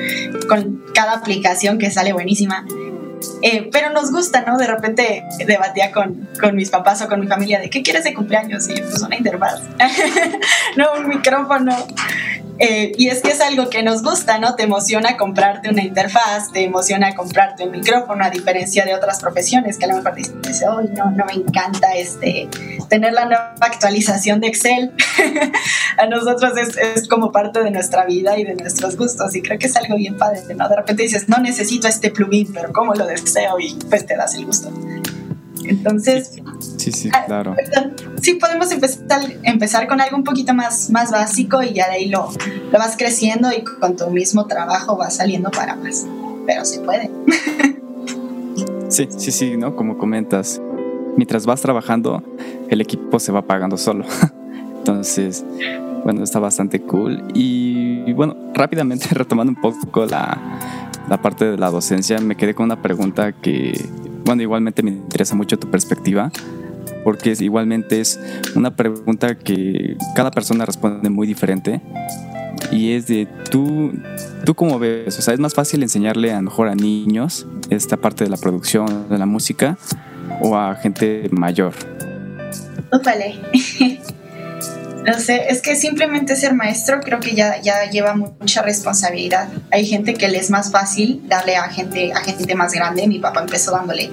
con cada aplicación que sale buenísima. Eh, pero nos gusta, ¿no? De repente debatía con, con, mis papás o con mi familia de ¿qué quieres de cumpleaños? Y pues una interfaz, *laughs* no un micrófono. Eh, y es que es algo que nos gusta, ¿no? Te emociona comprarte una interfaz, te emociona comprarte un micrófono, a diferencia de otras profesiones que a lo mejor dices, oh, no, no me encanta este, tener la nueva actualización de Excel. *laughs* a nosotros es, es, como parte de nuestra vida y de nuestros gustos y creo que es algo bien padre, ¿no? De repente dices, no necesito este plugin, pero ¿cómo lo deseo? Y pues te das el gusto. Entonces, sí, sí, ah, claro. Sí, podemos empezar, empezar con algo un poquito más, más básico y ya de ahí lo, lo vas creciendo y con tu mismo trabajo vas saliendo para más. Pero se puede. Sí, sí, sí, ¿no? Como comentas, mientras vas trabajando, el equipo se va pagando solo. *laughs* Entonces, bueno, está bastante cool. Y, y bueno, rápidamente *laughs* retomando un poco la, la parte de la docencia, me quedé con una pregunta que bueno, igualmente me interesa mucho tu perspectiva, porque igualmente es una pregunta que cada persona responde muy diferente. Y es de tú, tú cómo ves, o sea, es más fácil enseñarle a lo mejor a niños esta parte de la producción de la música o a gente mayor. Vale. *laughs* No sé, es que simplemente ser maestro creo que ya, ya lleva mucha responsabilidad. Hay gente que le es más fácil darle a gente, a gente más grande. Mi papá empezó dándole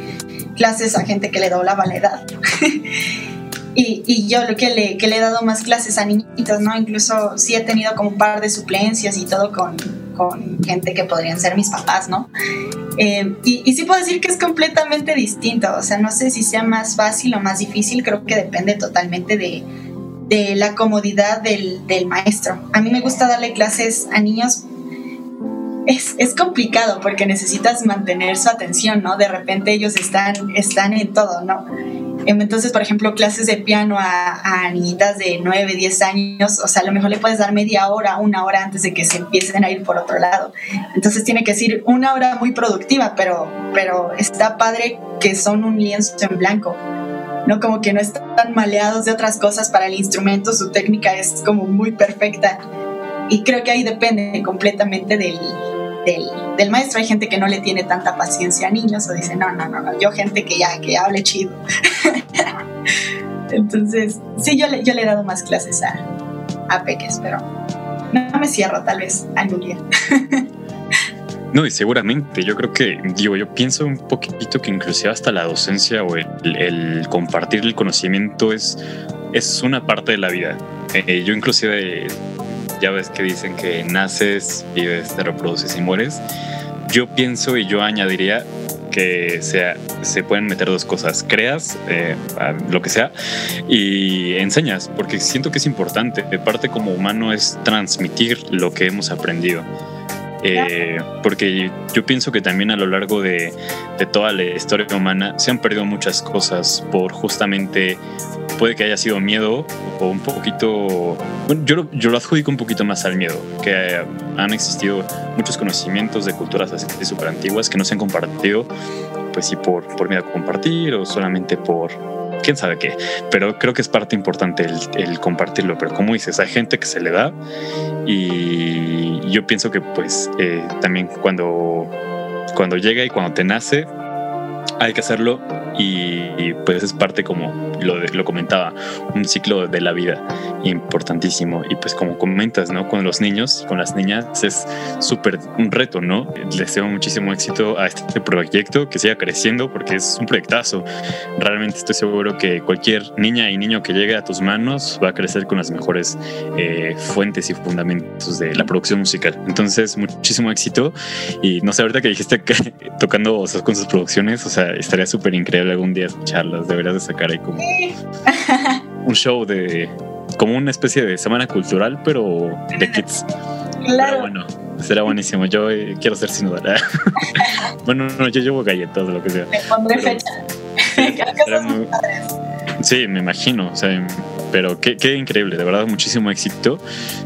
clases a gente que le doblaba la edad. *laughs* y, y, yo lo que le, que le he dado más clases a niñitos, ¿no? Incluso sí he tenido como un par de suplencias y todo con, con gente que podrían ser mis papás, ¿no? Eh, y, y, sí puedo decir que es completamente distinto, o sea, no sé si sea más fácil o más difícil, creo que depende totalmente de, de la comodidad del, del, maestro. A mí me gusta darle clases a niños. Es, es, complicado porque necesitas mantener su atención, ¿no? De repente ellos están, están en todo, ¿no? Entonces, por ejemplo, clases de piano a, a, niñitas de 9, 10 años, o sea, a lo mejor le puedes dar media hora, una hora antes de que se empiecen a ir por otro lado. Entonces tiene que ser una hora muy productiva, pero, pero está padre que son un lienzo en blanco. ¿No? Como que no están maleados de otras cosas para el instrumento, su técnica es como muy perfecta. Y creo que ahí depende completamente del, del, maestro. Hay gente que no le tiene tanta paciencia a niños o dice, no, no, no, no. yo gente que ya, que hable chido. *laughs* Entonces, sí, yo le, yo le he dado más clases a, a peques, pero no me cierro tal vez algún *laughs* día. No, y seguramente, yo creo que, digo, yo pienso un poquito que inclusive hasta la docencia o el, el compartir el conocimiento es, es una parte de la vida. Eh, yo inclusive, ya ves que dicen que naces, vives, te reproduces y mueres. Yo pienso y yo añadiría que sea, se pueden meter dos cosas, creas eh, lo que sea y enseñas, porque siento que es importante, de parte como humano es transmitir lo que hemos aprendido Eh, porque yo pienso que también a lo largo de, toda la historia humana se han perdido muchas cosas por justamente, puede que haya sido miedo o un poquito, yo, yo lo adjudico un poquito más al miedo, que han existido muchos conocimientos de culturas así súper antiguas que no se han compartido, pues sí, por, por miedo a compartir o solamente por quién sabe qué, pero creo que es parte importante el, compartirlo, pero como dices, hay gente que se le da y yo pienso que pues eh, también cuando, cuando llega y cuando te nace, hay que hacerlo y, pues es parte como lo, comentaba, un ciclo de la vida importantísimo y pues como comentas, ¿no? Con los niños y con las niñas es súper un reto, ¿no? Les deseo muchísimo éxito a este proyecto, que siga creciendo porque es un proyectazo. Realmente estoy seguro que cualquier niña y niño que llegue a tus manos va a crecer con las mejores eh, fuentes y fundamentos de la producción musical. Entonces, muchísimo éxito y no sé, ahorita que dijiste que tocando o con sus producciones, o sea, estaría súper increíble algún día escucharlas, deberías de sacar ahí como un show de como una especie de semana cultural, pero de kids. Claro. Pero bueno, será buenísimo. Yo eh, quiero ser sin duda. *laughs* bueno, no, yo llevo galletas o lo que sea. Me pondré fecha. Sí, *laughs* me imagino. O sea, pero qué, qué, increíble, de verdad, muchísimo éxito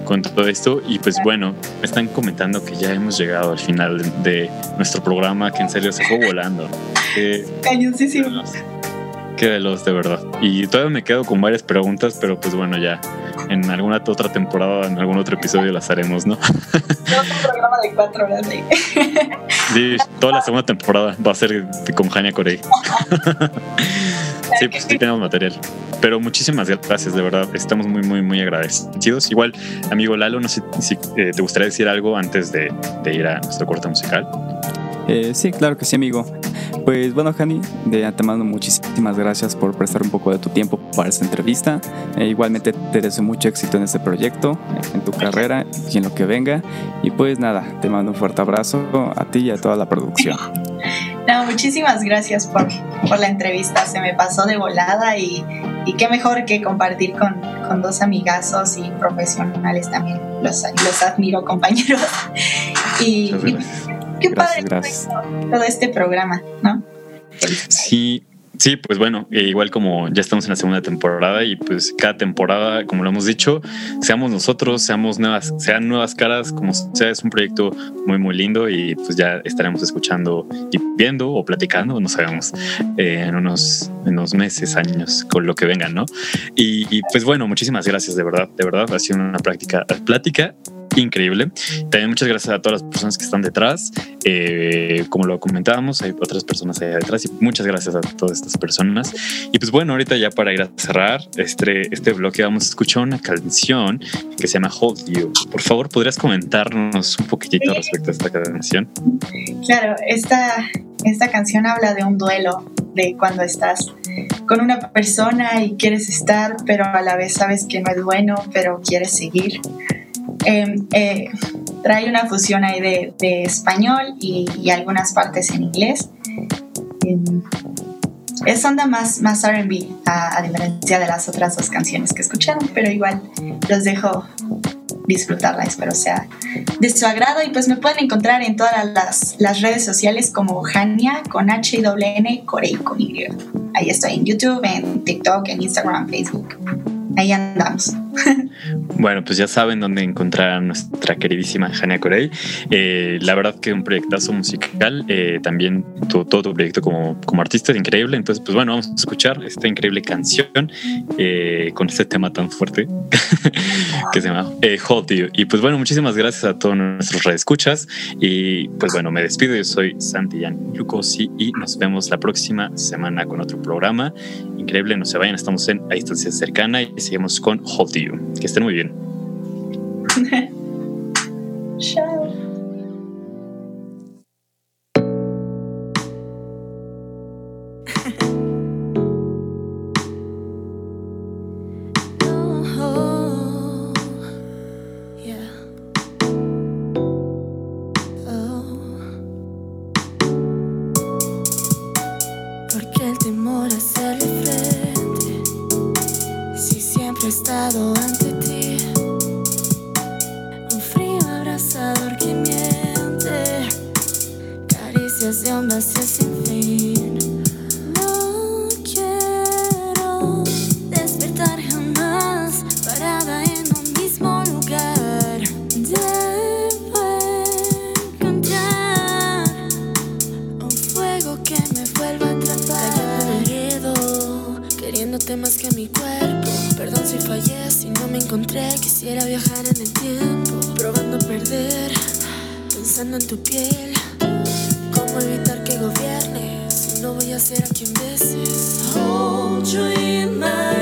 con todo esto. Y pues bueno, me están comentando que ya hemos llegado al final de nuestro programa, que en serio se fue volando. *laughs* Cañoncísimo. Qué veloz, de verdad. Y todavía me quedo con varias preguntas, pero pues bueno, ya en alguna otra temporada, en algún otro episodio las haremos, ¿no? *laughs* un programa de cuatro horas. *laughs* Sí, toda la segunda temporada va a ser con Jania Corey. *laughs* sí, pues sí tenemos material. Pero muchísimas gracias, de verdad. Estamos muy, muy, muy agradecidos. Igual, amigo Lalo, no sé si eh, te gustaría decir algo antes de, de ir a nuestro corte musical. Eh, sí, claro que sí, amigo. Pues bueno, Jani, de antemano muchísimas gracias por prestar un poco de tu tiempo para esta entrevista. Eh, igualmente te deseo mucho éxito en este proyecto, en tu carrera y en lo que venga. Y pues nada, te mando un fuerte abrazo a ti y a toda la producción. *laughs* No, muchísimas gracias por, por la entrevista. Se me pasó de volada y, y qué mejor que compartir con, con, dos amigazos y profesionales también. Los, los admiro, compañeros. *laughs* Y, qué padre todo este programa, ¿no? Sí, Sí, pues bueno, e igual como ya estamos en la segunda temporada y pues cada temporada, como lo hemos dicho, seamos nosotros, seamos nuevas, sean nuevas caras, como sea, es un proyecto muy, muy lindo y pues ya estaremos escuchando y viendo o platicando, no sabemos, eh, en unos, unos meses, años, con lo que vengan, ¿no? Y, y, pues bueno, muchísimas gracias, de verdad, de verdad, ha sido una práctica, plática increíble. También muchas gracias a todas las personas que están detrás. Eh, como lo comentábamos, hay otras personas allá detrás y muchas gracias a todas estas personas. Y pues bueno, ahorita ya para ir a cerrar este, este bloque vamos a escuchar una canción que se llama Hold You. Por favor, ¿podrías comentarnos un poquitito respecto a esta canción? Claro, esta, esta canción habla de un duelo, de cuando estás con una persona y quieres estar, pero a la vez sabes que no es bueno, pero quieres seguir. Em, eh, trae una fusión ahí de, español y, algunas partes en inglés. Em, es onda más, más RB, a, diferencia de las otras dos canciones que escucharon, pero igual los dejo disfrutarla, espero sea de su agrado. Y pues me pueden encontrar en todas las, las redes sociales como Hania con H y N Corey con Y. Ahí estoy en YouTube, en TikTok, en Instagram, Facebook ahí andamos. *laughs* Bueno, pues ya saben dónde encontrar a nuestra queridísima Jania Corey. Eh, la verdad que un proyectazo musical, eh, también todo, tu proyecto como, como artista es increíble. Entonces, pues bueno, vamos a escuchar esta increíble canción eh, con este tema tan fuerte *laughs* que se llama Hold You. Y pues bueno, muchísimas gracias a todos nuestros redescuchas. Y pues bueno, me despido. Yo soy Santillan Lucosi y nos vemos la próxima semana con otro programa. Increíble, no se vayan, estamos en a distancia cercana y seguimos con Hold You. Que estén muy bien. *laughs* Chao. más que mi cuerpo. Perdón si fallé, si no me encontré. Quisiera viajar en el tiempo, probando a perder, pensando en tu piel. ¿Cómo evitar que gobierne? Si no voy a ser a quien beses. Hold you my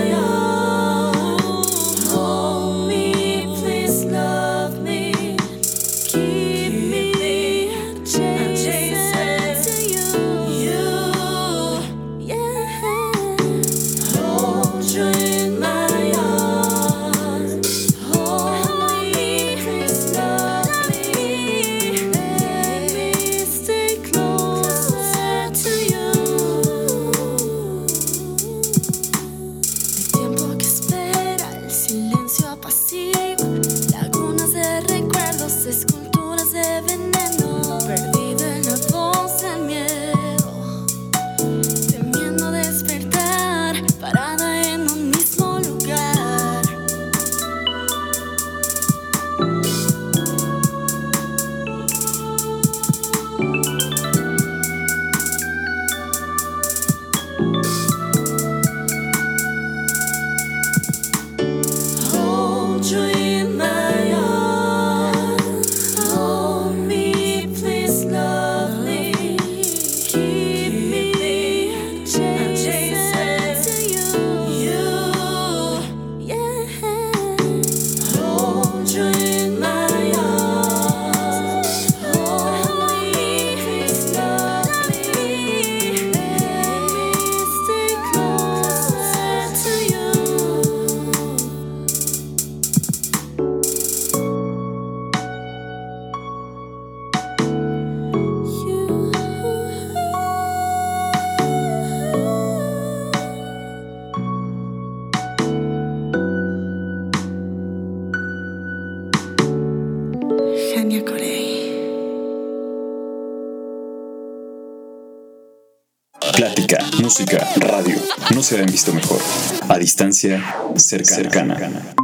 radio, no se habían visto mejor. A distancia, cercana. cercana.